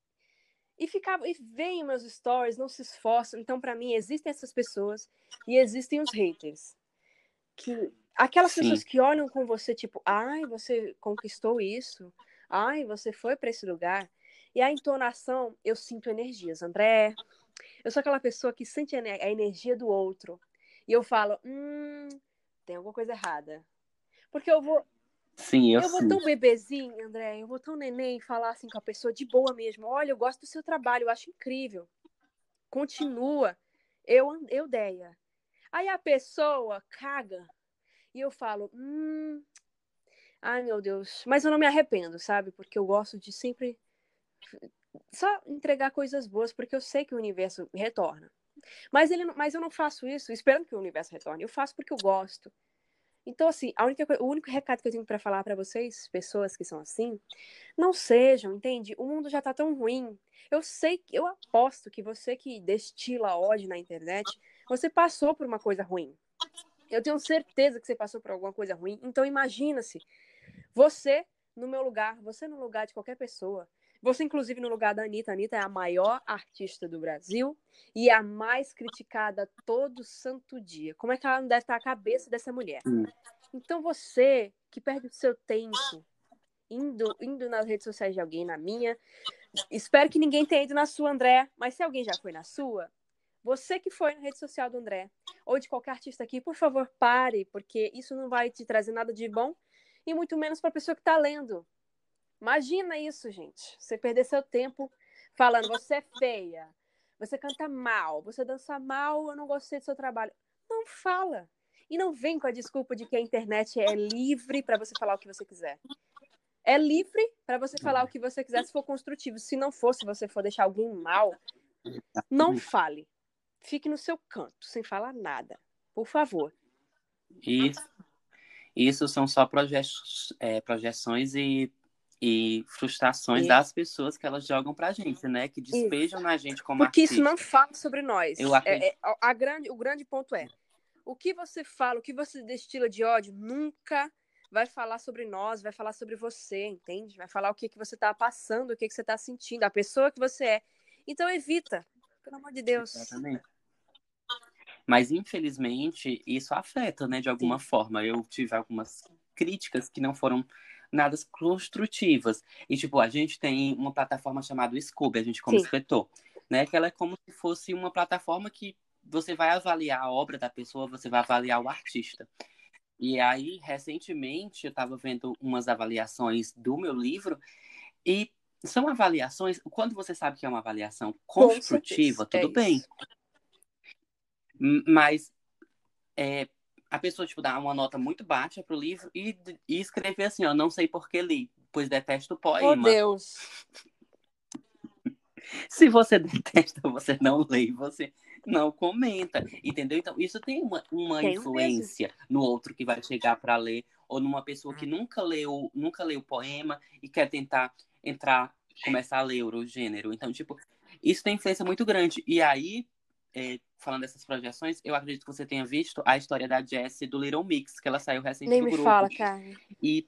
Speaker 2: E ficava, e vem meus stories, não se esforçam. Então, para mim, existem essas pessoas e existem os haters. Que aquelas Sim. pessoas que olham com você, tipo, ai, você conquistou isso, ai, você foi para esse lugar. E a entonação, eu sinto energias. André, eu sou aquela pessoa que sente a energia do outro. E eu falo, hum, tem alguma coisa errada. Porque eu vou,
Speaker 1: Sim, eu,
Speaker 2: eu vou tão bebezinho, André, eu vou tão neném falar assim com a pessoa de boa mesmo. Olha, eu gosto do seu trabalho, eu acho incrível. Continua. Eu, eu deia. Aí a pessoa caga e eu falo, hum, ai meu Deus, mas eu não me arrependo, sabe? Porque eu gosto de sempre só entregar coisas boas, porque eu sei que o universo retorna. Mas, ele, mas eu não faço isso esperando que o universo retorne. Eu faço porque eu gosto. Então, assim, a única, o único recado que eu tenho para falar para vocês, pessoas que são assim, não sejam, entende? O mundo já tá tão ruim. Eu sei, eu aposto que você que destila ódio na internet, você passou por uma coisa ruim. Eu tenho certeza que você passou por alguma coisa ruim. Então, imagina-se, você no meu lugar, você no lugar de qualquer pessoa, você, inclusive, no lugar da Anitta. A Anitta é a maior artista do Brasil e a mais criticada todo santo dia. Como é que ela não deve estar a cabeça dessa mulher? Hum. Então, você que perde o seu tempo indo, indo nas redes sociais de alguém, na minha, espero que ninguém tenha ido na sua, André, mas se alguém já foi na sua, você que foi na rede social do André, ou de qualquer artista aqui, por favor, pare, porque isso não vai te trazer nada de bom, e muito menos para a pessoa que está lendo. Imagina isso, gente. Você perder seu tempo falando, você é feia, você canta mal, você dança mal, eu não gostei do seu trabalho. Não fala. E não vem com a desculpa de que a internet é livre para você falar o que você quiser. É livre para você falar o que você quiser se for construtivo. Se não for, se você for deixar alguém mal, não fale. Fique no seu canto, sem falar nada. Por favor.
Speaker 1: Isso, isso são só proje é, projeções e e frustrações isso. das pessoas que elas jogam pra gente, né? Que despejam isso. na gente como
Speaker 2: Porque
Speaker 1: artista.
Speaker 2: isso não fala sobre nós. Eu acredito... é, é, a grande, o grande ponto é, o que você fala, o que você destila de ódio, nunca vai falar sobre nós, vai falar sobre você, entende? Vai falar o que, que você tá passando, o que, que você tá sentindo, a pessoa que você é. Então evita, pelo amor de Deus. Exatamente.
Speaker 1: Mas, infelizmente, isso afeta, né, de alguma Sim. forma. Eu tive algumas críticas que não foram nada construtivas. E, tipo, a gente tem uma plataforma chamada Scooby, a gente como Sim. escritor, né? Que ela é como se fosse uma plataforma que você vai avaliar a obra da pessoa, você vai avaliar o artista. E aí, recentemente, eu estava vendo umas avaliações do meu livro e são avaliações. Quando você sabe que é uma avaliação construtiva, tudo é bem. Mas é, a pessoa, tipo, dá uma nota muito baixa pro livro e, e escrever assim, ó, não sei por que li, pois detesto o poema.
Speaker 2: Oh, Deus! <laughs>
Speaker 1: Se você <laughs> detesta, você não lê, você não comenta, entendeu? Então, isso tem uma, uma tem influência mesmo. no outro que vai chegar para ler, ou numa pessoa que nunca leu, nunca leu o poema e quer tentar entrar, começar a ler o gênero. Então, tipo, isso tem influência muito grande. E aí, é, falando dessas projeções, eu acredito que você tenha visto a história da Jessie do Little Mix, que ela saiu recentemente Nem do grupo.
Speaker 2: me fala, cara.
Speaker 1: E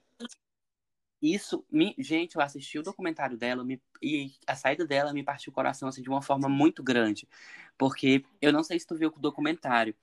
Speaker 1: isso, me, gente, eu assisti o documentário dela me, e a saída dela me partiu o coração assim, de uma forma muito grande. Porque eu não sei se tu viu o documentário,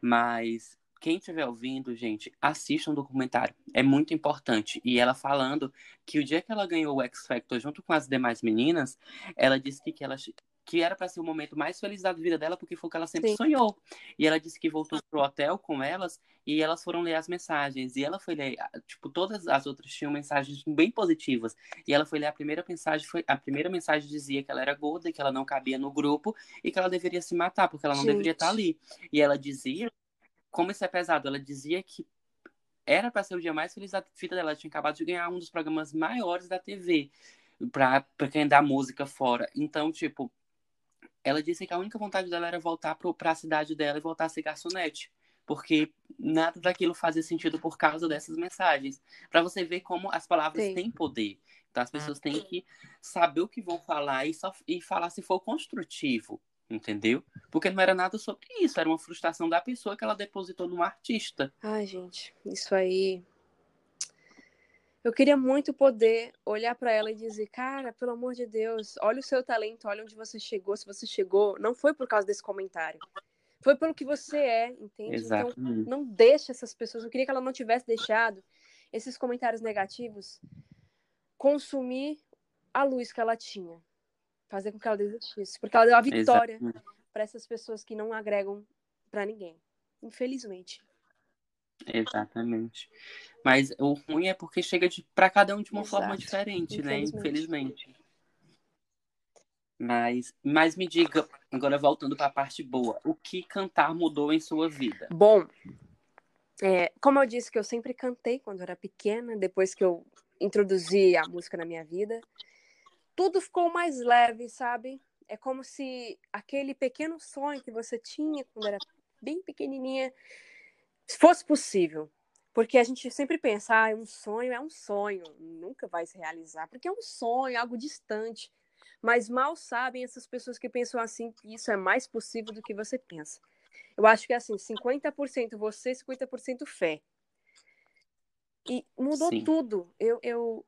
Speaker 1: mas quem estiver ouvindo, gente, assista um documentário. É muito importante. E ela falando que o dia que ela ganhou o X Factor junto com as demais meninas, ela disse que, que ela que era para ser o momento mais feliz da vida dela, porque foi o que ela sempre Sim. sonhou. E ela disse que voltou pro hotel com elas e elas foram ler as mensagens. E ela foi ler, tipo, todas as outras tinham mensagens bem positivas. E ela foi ler a primeira mensagem, foi a primeira mensagem dizia que ela era gorda, que ela não cabia no grupo e que ela deveria se matar, porque ela não Gente. deveria estar ali. E ela dizia, como isso é pesado, ela dizia que era para ser o dia mais feliz da vida dela. Ela tinha acabado de ganhar um dos programas maiores da TV para quem dá música fora. Então, tipo, ela disse que a única vontade dela era voltar para a cidade dela e voltar a ser garçonete. porque nada daquilo fazia sentido por causa dessas mensagens. Para você ver como as palavras
Speaker 2: Sim.
Speaker 1: têm poder. Então as pessoas têm que saber o que vão falar e, só, e falar se for construtivo, entendeu? Porque não era nada sobre isso, era uma frustração da pessoa que ela depositou no artista.
Speaker 2: Ai, gente, isso aí. Eu queria muito poder olhar pra ela e dizer, cara, pelo amor de Deus, olha o seu talento, olha onde você chegou. Se você chegou, não foi por causa desse comentário. Foi pelo que você é, entende? Então,
Speaker 1: Exatamente.
Speaker 2: não deixa essas pessoas. Eu queria que ela não tivesse deixado esses comentários negativos consumir a luz que ela tinha. Fazer com que ela desistisse. Porque ela deu a vitória pra essas pessoas que não agregam pra ninguém. Infelizmente.
Speaker 1: Exatamente. Mas o ruim é porque chega de, para cada um de uma forma
Speaker 2: Exato.
Speaker 1: diferente, né?
Speaker 2: Infelizmente.
Speaker 1: Infelizmente. Mas, mas me diga, agora voltando para a parte boa, o que cantar mudou em sua vida?
Speaker 2: Bom, é, como eu disse que eu sempre cantei quando eu era pequena, depois que eu introduzi a música na minha vida, tudo ficou mais leve, sabe? É como se aquele pequeno sonho que você tinha quando era bem pequenininha fosse possível. Porque a gente sempre pensa, ah, um sonho é um sonho, nunca vai se realizar, porque é um sonho, algo distante. Mas mal sabem essas pessoas que pensam assim que isso é mais possível do que você pensa. Eu acho que é assim, 50% você, 50% fé. E mudou
Speaker 1: Sim.
Speaker 2: tudo. Eu, eu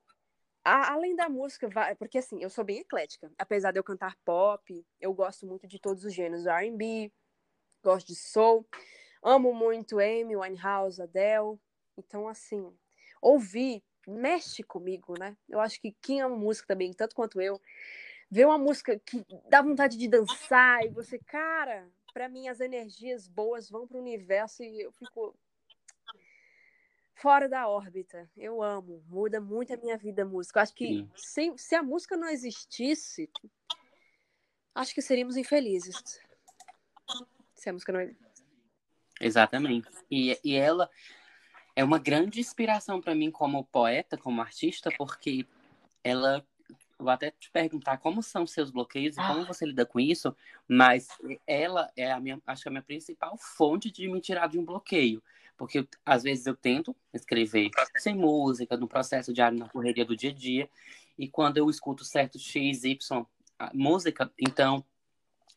Speaker 2: a- além da música, vai- porque assim, eu sou bem eclética. Apesar de eu cantar pop, eu gosto muito de todos os gêneros, R&B, gosto de soul, amo muito Amy Winehouse, Adele. Então assim, ouvir mexe comigo, né? Eu acho que quem ama música também, tanto quanto eu, vê uma música que dá vontade de dançar e você, cara, pra mim as energias boas vão pro universo e eu fico fora da órbita. Eu amo, muda muito a minha vida a música. Eu acho que sem, se a música não existisse, acho que seríamos infelizes. Se a música não
Speaker 1: Exatamente. E, e ela é uma grande inspiração para mim como poeta, como artista, porque ela. Vou até te perguntar como são seus bloqueios e
Speaker 2: Ah.
Speaker 1: como você lida com isso, mas ela é a minha, acho que a minha principal fonte de me tirar de um bloqueio. Porque eu- às vezes eu tento escrever sem música, no processo diário, na correria do dia a dia, e quando eu escuto certo X, Y música, então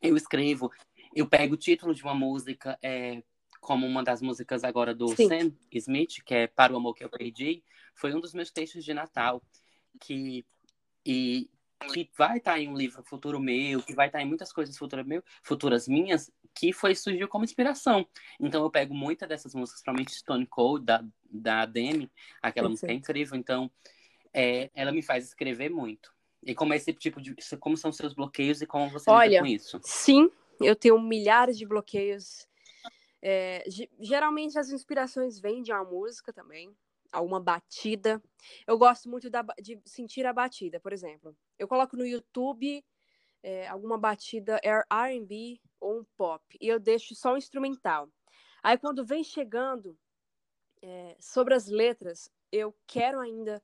Speaker 1: eu escrevo, eu pego o título de uma música, é, como uma das músicas agora do
Speaker 2: Sim.
Speaker 1: Sam Smith, que é Para o Amor que eu Perdi, foi um dos meus textos de Natal, que, e, que vai estar em um livro futuro meu, que vai estar em muitas coisas futuras, meu, futuras minhas, que foi surgiu como inspiração. Então eu pego muitas dessas músicas, principalmente Stone Cold, da, da Demi, aquela música é
Speaker 2: Perfeito.
Speaker 1: incrível, então é, ela me faz escrever muito. E como é esse tipo de. Como são seus bloqueios e como você
Speaker 2: Olha,
Speaker 1: lida com isso?
Speaker 2: Sim, eu tenho milhares de bloqueios. É, ge- geralmente as inspirações vêm de uma música também, alguma batida. Eu gosto muito da de sentir a batida, por exemplo. Eu coloco no YouTube é, alguma batida R&B ou um pop e eu deixo só o instrumental. Aí quando vem chegando é, sobre as letras, eu quero ainda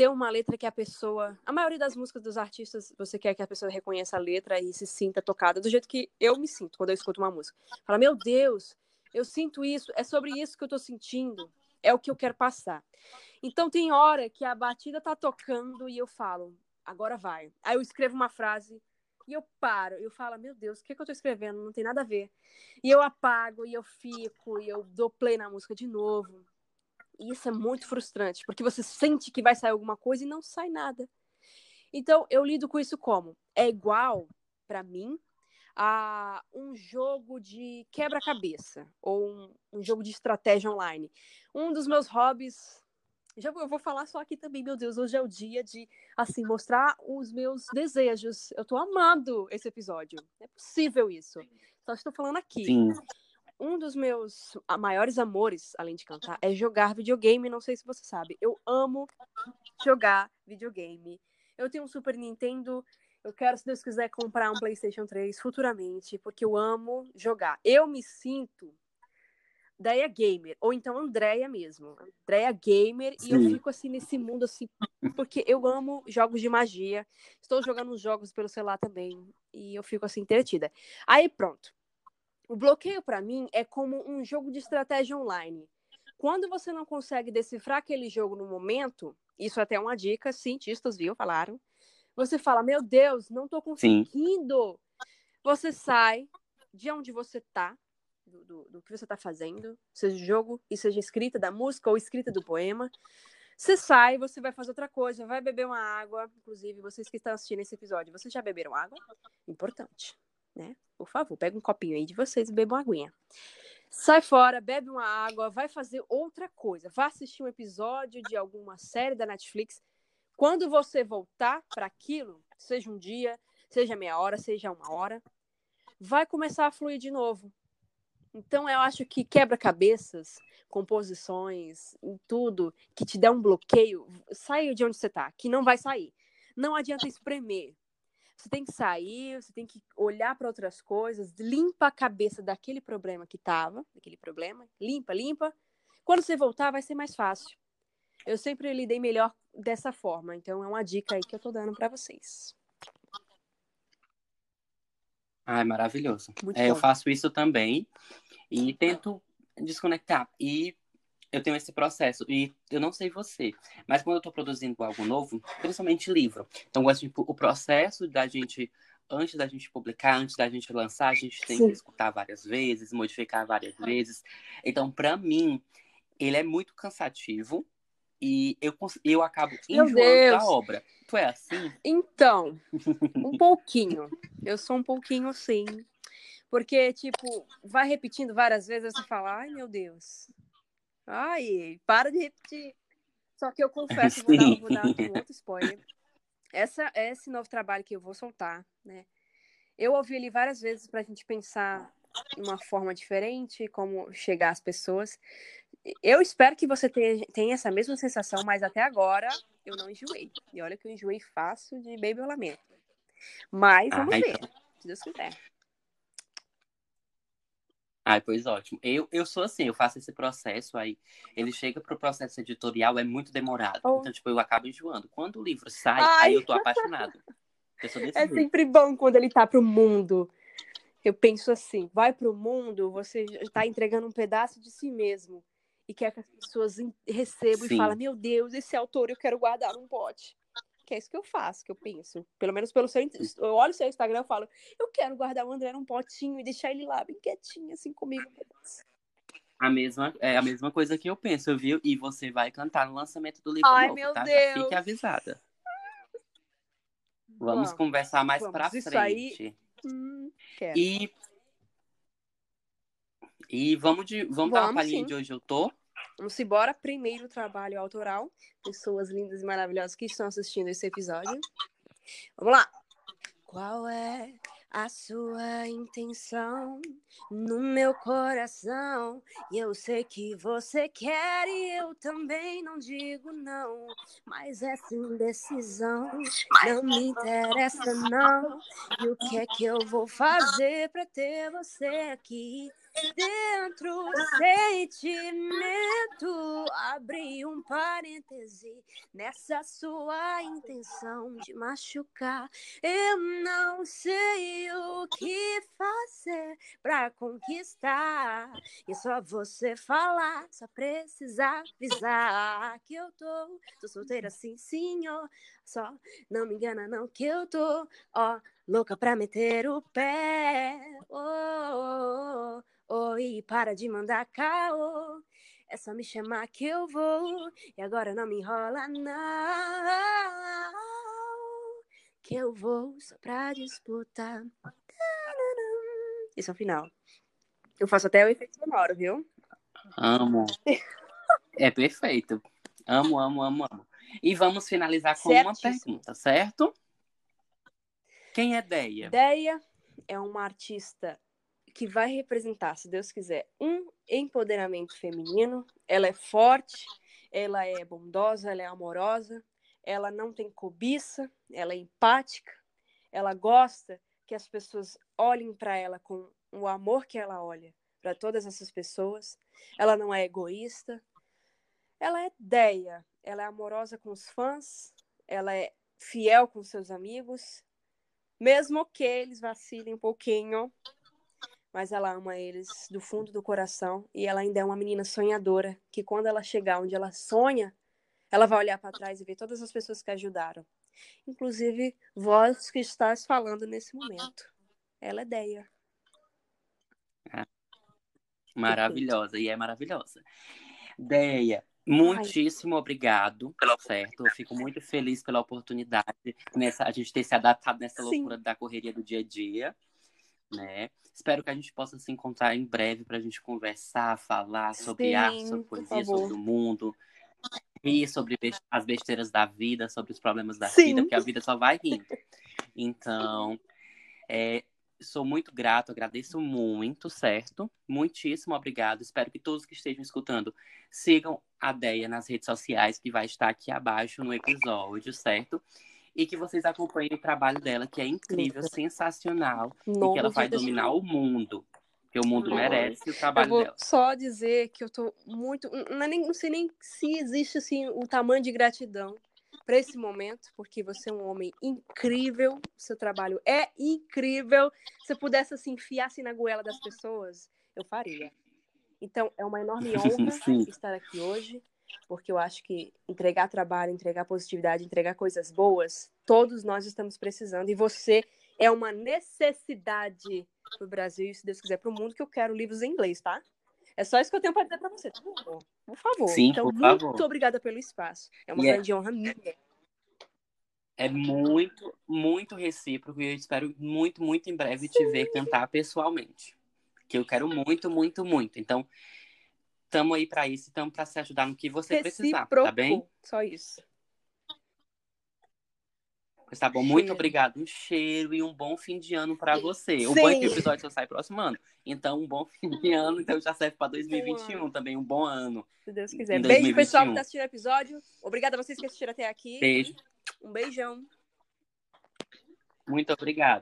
Speaker 2: ter uma letra que a pessoa. A maioria das músicas dos artistas, você quer que a pessoa reconheça a letra e se sinta tocada do jeito que eu me sinto quando eu escuto uma música. Fala, meu Deus, eu sinto isso, é sobre isso que eu tô sentindo, é o que eu quero passar. Então tem hora que a batida tá tocando e eu falo, agora vai. Aí eu escrevo uma frase e eu paro, eu falo, meu Deus, o que, que eu tô escrevendo? Não tem nada a ver. E eu apago, e eu fico, e eu dou play na música de novo. Isso é muito frustrante, porque você sente que vai sair alguma coisa e não sai nada. Então, eu lido com isso como? É igual, para mim, a um jogo de quebra-cabeça ou um, um jogo de estratégia online. Um dos meus hobbies. Já vou, eu vou falar só aqui também, meu Deus, hoje é o dia de assim mostrar os meus desejos. Eu tô amando esse episódio. É possível isso. Só estou falando aqui
Speaker 1: Sim.
Speaker 2: Um dos meus a- maiores amores, além de cantar, é jogar videogame. Não sei se você sabe. Eu amo jogar videogame. Eu tenho um Super Nintendo. Eu quero, se Deus quiser, comprar um PlayStation 3 futuramente, porque eu amo jogar. Eu me sinto Deia Gamer, ou então Andréia mesmo. Andréia Gamer, e eu
Speaker 1: Sim.
Speaker 2: fico assim nesse mundo assim, porque eu amo jogos de magia. Estou jogando uns jogos pelo celular também, e eu fico assim entretida. Aí pronto. O bloqueio, para mim, é como um jogo de estratégia online. Quando você não consegue decifrar aquele jogo no momento, isso até é uma dica, cientistas viu, falaram. Você fala, meu Deus, não tô conseguindo. Sim. Você sai de onde você tá, do, do, do que você tá fazendo, seja jogo e seja escrita da música ou escrita do poema. Você sai, você vai fazer outra coisa, vai beber uma água. Inclusive, vocês que estão assistindo esse episódio, vocês já beberam água? Importante né? Por favor, pega um copinho aí de vocês e beba uma aguinha. Sai fora, bebe uma água, vai fazer outra coisa. Vai assistir um episódio de alguma série da Netflix. Quando você voltar para aquilo, seja um dia, seja meia hora, seja uma hora, vai começar a fluir de novo. Então, eu acho que quebra-cabeças, composições, tudo que te dá um bloqueio, sai de onde você está, que não vai sair. Não adianta espremer. Você tem que sair, você tem que olhar para outras coisas, limpa a cabeça daquele problema que estava, daquele problema, limpa, limpa. Quando você voltar, vai ser mais fácil. Eu sempre lidei melhor dessa forma, então é uma dica aí que eu tô dando para vocês.
Speaker 1: Ai, maravilhoso. É, eu faço isso também e tento desconectar. E eu tenho esse processo. E eu não sei você, mas quando eu tô produzindo algo novo, principalmente livro, então gosto tipo, o processo da gente, antes da gente publicar, antes da gente lançar, a gente tem Sim. que escutar várias vezes, modificar várias vezes. Então, para mim, ele é muito cansativo e eu, eu acabo enjoando da obra. Tu é assim?
Speaker 2: Então, <laughs> um pouquinho. Eu sou um pouquinho sim. Porque, tipo, vai repetindo várias vezes, você fala, ai meu Deus, Ai, para de repetir. Só que eu confesso, vou dar, vou dar um outro spoiler. Essa, esse novo trabalho que eu vou soltar, né? Eu ouvi ele várias vezes para a gente pensar de uma forma diferente, como chegar às pessoas. Eu espero que você tenha, essa mesma sensação, mas até agora eu não enjoei. E olha que eu enjoei fácil de Baby Lamento. Mas vamos ver, então. se Deus quiser.
Speaker 1: Ai, pois ótimo. Eu, eu sou assim, eu faço esse processo, aí ele chega pro processo editorial, é muito demorado. Oh. Então, tipo, eu acabo enjoando. Quando o livro sai, Ai. aí eu tô apaixonado. Eu
Speaker 2: é jeito. sempre bom quando ele tá pro mundo. Eu penso assim, vai pro mundo, você está entregando um pedaço de si mesmo. E quer que as pessoas recebam Sim. e falem, meu Deus, esse autor eu quero guardar num pote que é isso que eu faço, que eu penso. Pelo menos pelo seu. Eu olho o seu Instagram e falo, eu quero guardar o André num potinho e deixar ele lá bem quietinho, assim comigo.
Speaker 1: A mesma, é a mesma coisa que eu penso, viu? E você vai cantar no lançamento do livro
Speaker 2: Ai,
Speaker 1: novo,
Speaker 2: meu
Speaker 1: tá?
Speaker 2: Deus.
Speaker 1: Já fique avisada. Vamos, Vamos conversar mais Vamos. pra
Speaker 2: isso
Speaker 1: frente.
Speaker 2: Aí... Hum,
Speaker 1: e e vamos, de, vamos, vamos dar uma palhinha sim. de hoje eu tô.
Speaker 2: Vamos embora. Primeiro trabalho autoral. Pessoas lindas e maravilhosas que estão assistindo esse episódio. Vamos lá. Qual é a sua intenção no meu coração. Eu sei que você quer e eu também não digo não. Mas essa indecisão não me interessa não. E o que é que eu vou fazer para ter você aqui? Dentro sentimento, abri um parêntese nessa sua intenção de machucar. Eu não sei o que fazer pra conquistar. E só você falar, só precisa avisar que eu tô, tô solteira sim, senhor. Só não me engana não que eu tô, ó, louca pra meter o pé. Oh, oh, oh. Oi, para de mandar caô. É só me chamar que eu vou. E agora não me enrola, não. Que eu vou só pra disputar. Esse é o final. Eu faço até o efeito sonoro, viu?
Speaker 1: Amo. é perfeito. Amo, amo, amo, amo. E vamos finalizar com uma pergunta, certo? Quem é Deia?
Speaker 2: Deia é uma artista que vai representar, se Deus quiser, um empoderamento feminino. Ela é forte, ela é bondosa, ela é amorosa, ela não tem cobiça, ela é empática, ela gosta que as pessoas olhem para ela com o amor que ela olha para todas essas pessoas. Ela não é egoísta. Ela é ideia, ela é amorosa com os fãs, ela é fiel com seus amigos, mesmo que eles vacilem um pouquinho, mas ela ama eles do fundo do coração e ela ainda é uma menina sonhadora, que quando ela chegar onde ela sonha, ela vai olhar para trás e ver todas as pessoas que ajudaram. Inclusive, vós que estás falando nesse momento. Ela é Deia.
Speaker 1: É. Maravilhosa, e é maravilhosa. Deia, muitíssimo Ai. obrigado, certo? Eu fico muito feliz pela oportunidade nessa a gente ter se adaptado nessa Sim. loucura da correria do dia a dia, né? Espero que a gente possa se encontrar em breve para a gente conversar, falar sobre Sim, arte, sobre poesia, sobre o mundo, rir sobre as besteiras da vida, sobre os problemas da Sim. vida, porque a vida só vai rindo. Então, é, sou muito grato, agradeço muito, certo? Muitíssimo obrigado. Espero que todos que estejam escutando sigam a Deia nas redes sociais, que vai estar aqui abaixo no episódio, certo? E que vocês acompanhem o trabalho dela, que é incrível, sensacional, e que ela vai dominar o mundo. Que o mundo merece o trabalho
Speaker 2: eu vou
Speaker 1: dela.
Speaker 2: Só dizer que eu tô muito. Não, é nem, não sei nem se existe assim, o tamanho de gratidão para esse momento, porque você é um homem incrível, seu trabalho é incrível. Se eu pudesse assim, enfiar assim na goela das pessoas, eu faria. Então, é uma enorme <laughs> honra estar aqui hoje, porque eu acho que entregar trabalho, entregar positividade, entregar coisas boas, todos nós estamos precisando. E você é uma necessidade para o Brasil e, se Deus quiser, para o mundo, que eu quero livros em inglês, tá? É só isso que eu tenho para dizer para você, por favor. Por favor.
Speaker 1: Sim,
Speaker 2: então,
Speaker 1: por
Speaker 2: muito
Speaker 1: favor.
Speaker 2: obrigada pelo espaço. É uma yeah. grande honra minha.
Speaker 1: É muito, muito recíproco e eu espero muito, muito em breve Sim. te ver cantar pessoalmente. Que eu quero muito, muito, muito. Então, estamos aí para isso, estamos para se ajudar no que você Recíproco. precisar, tá bem?
Speaker 2: Só isso.
Speaker 1: Pois tá bom, muito obrigado. Um cheiro e um bom fim de ano para você. Sim. O bom é que o episódio só sai próximo ano. Então, um bom <laughs> fim de ano, então já serve para 2021 também, um bom ano.
Speaker 2: Se Deus quiser. Beijo, pessoal que tá assistindo o episódio. Obrigada a vocês que assistiram até aqui.
Speaker 1: Beijo.
Speaker 2: Um beijão.
Speaker 1: Muito obrigado.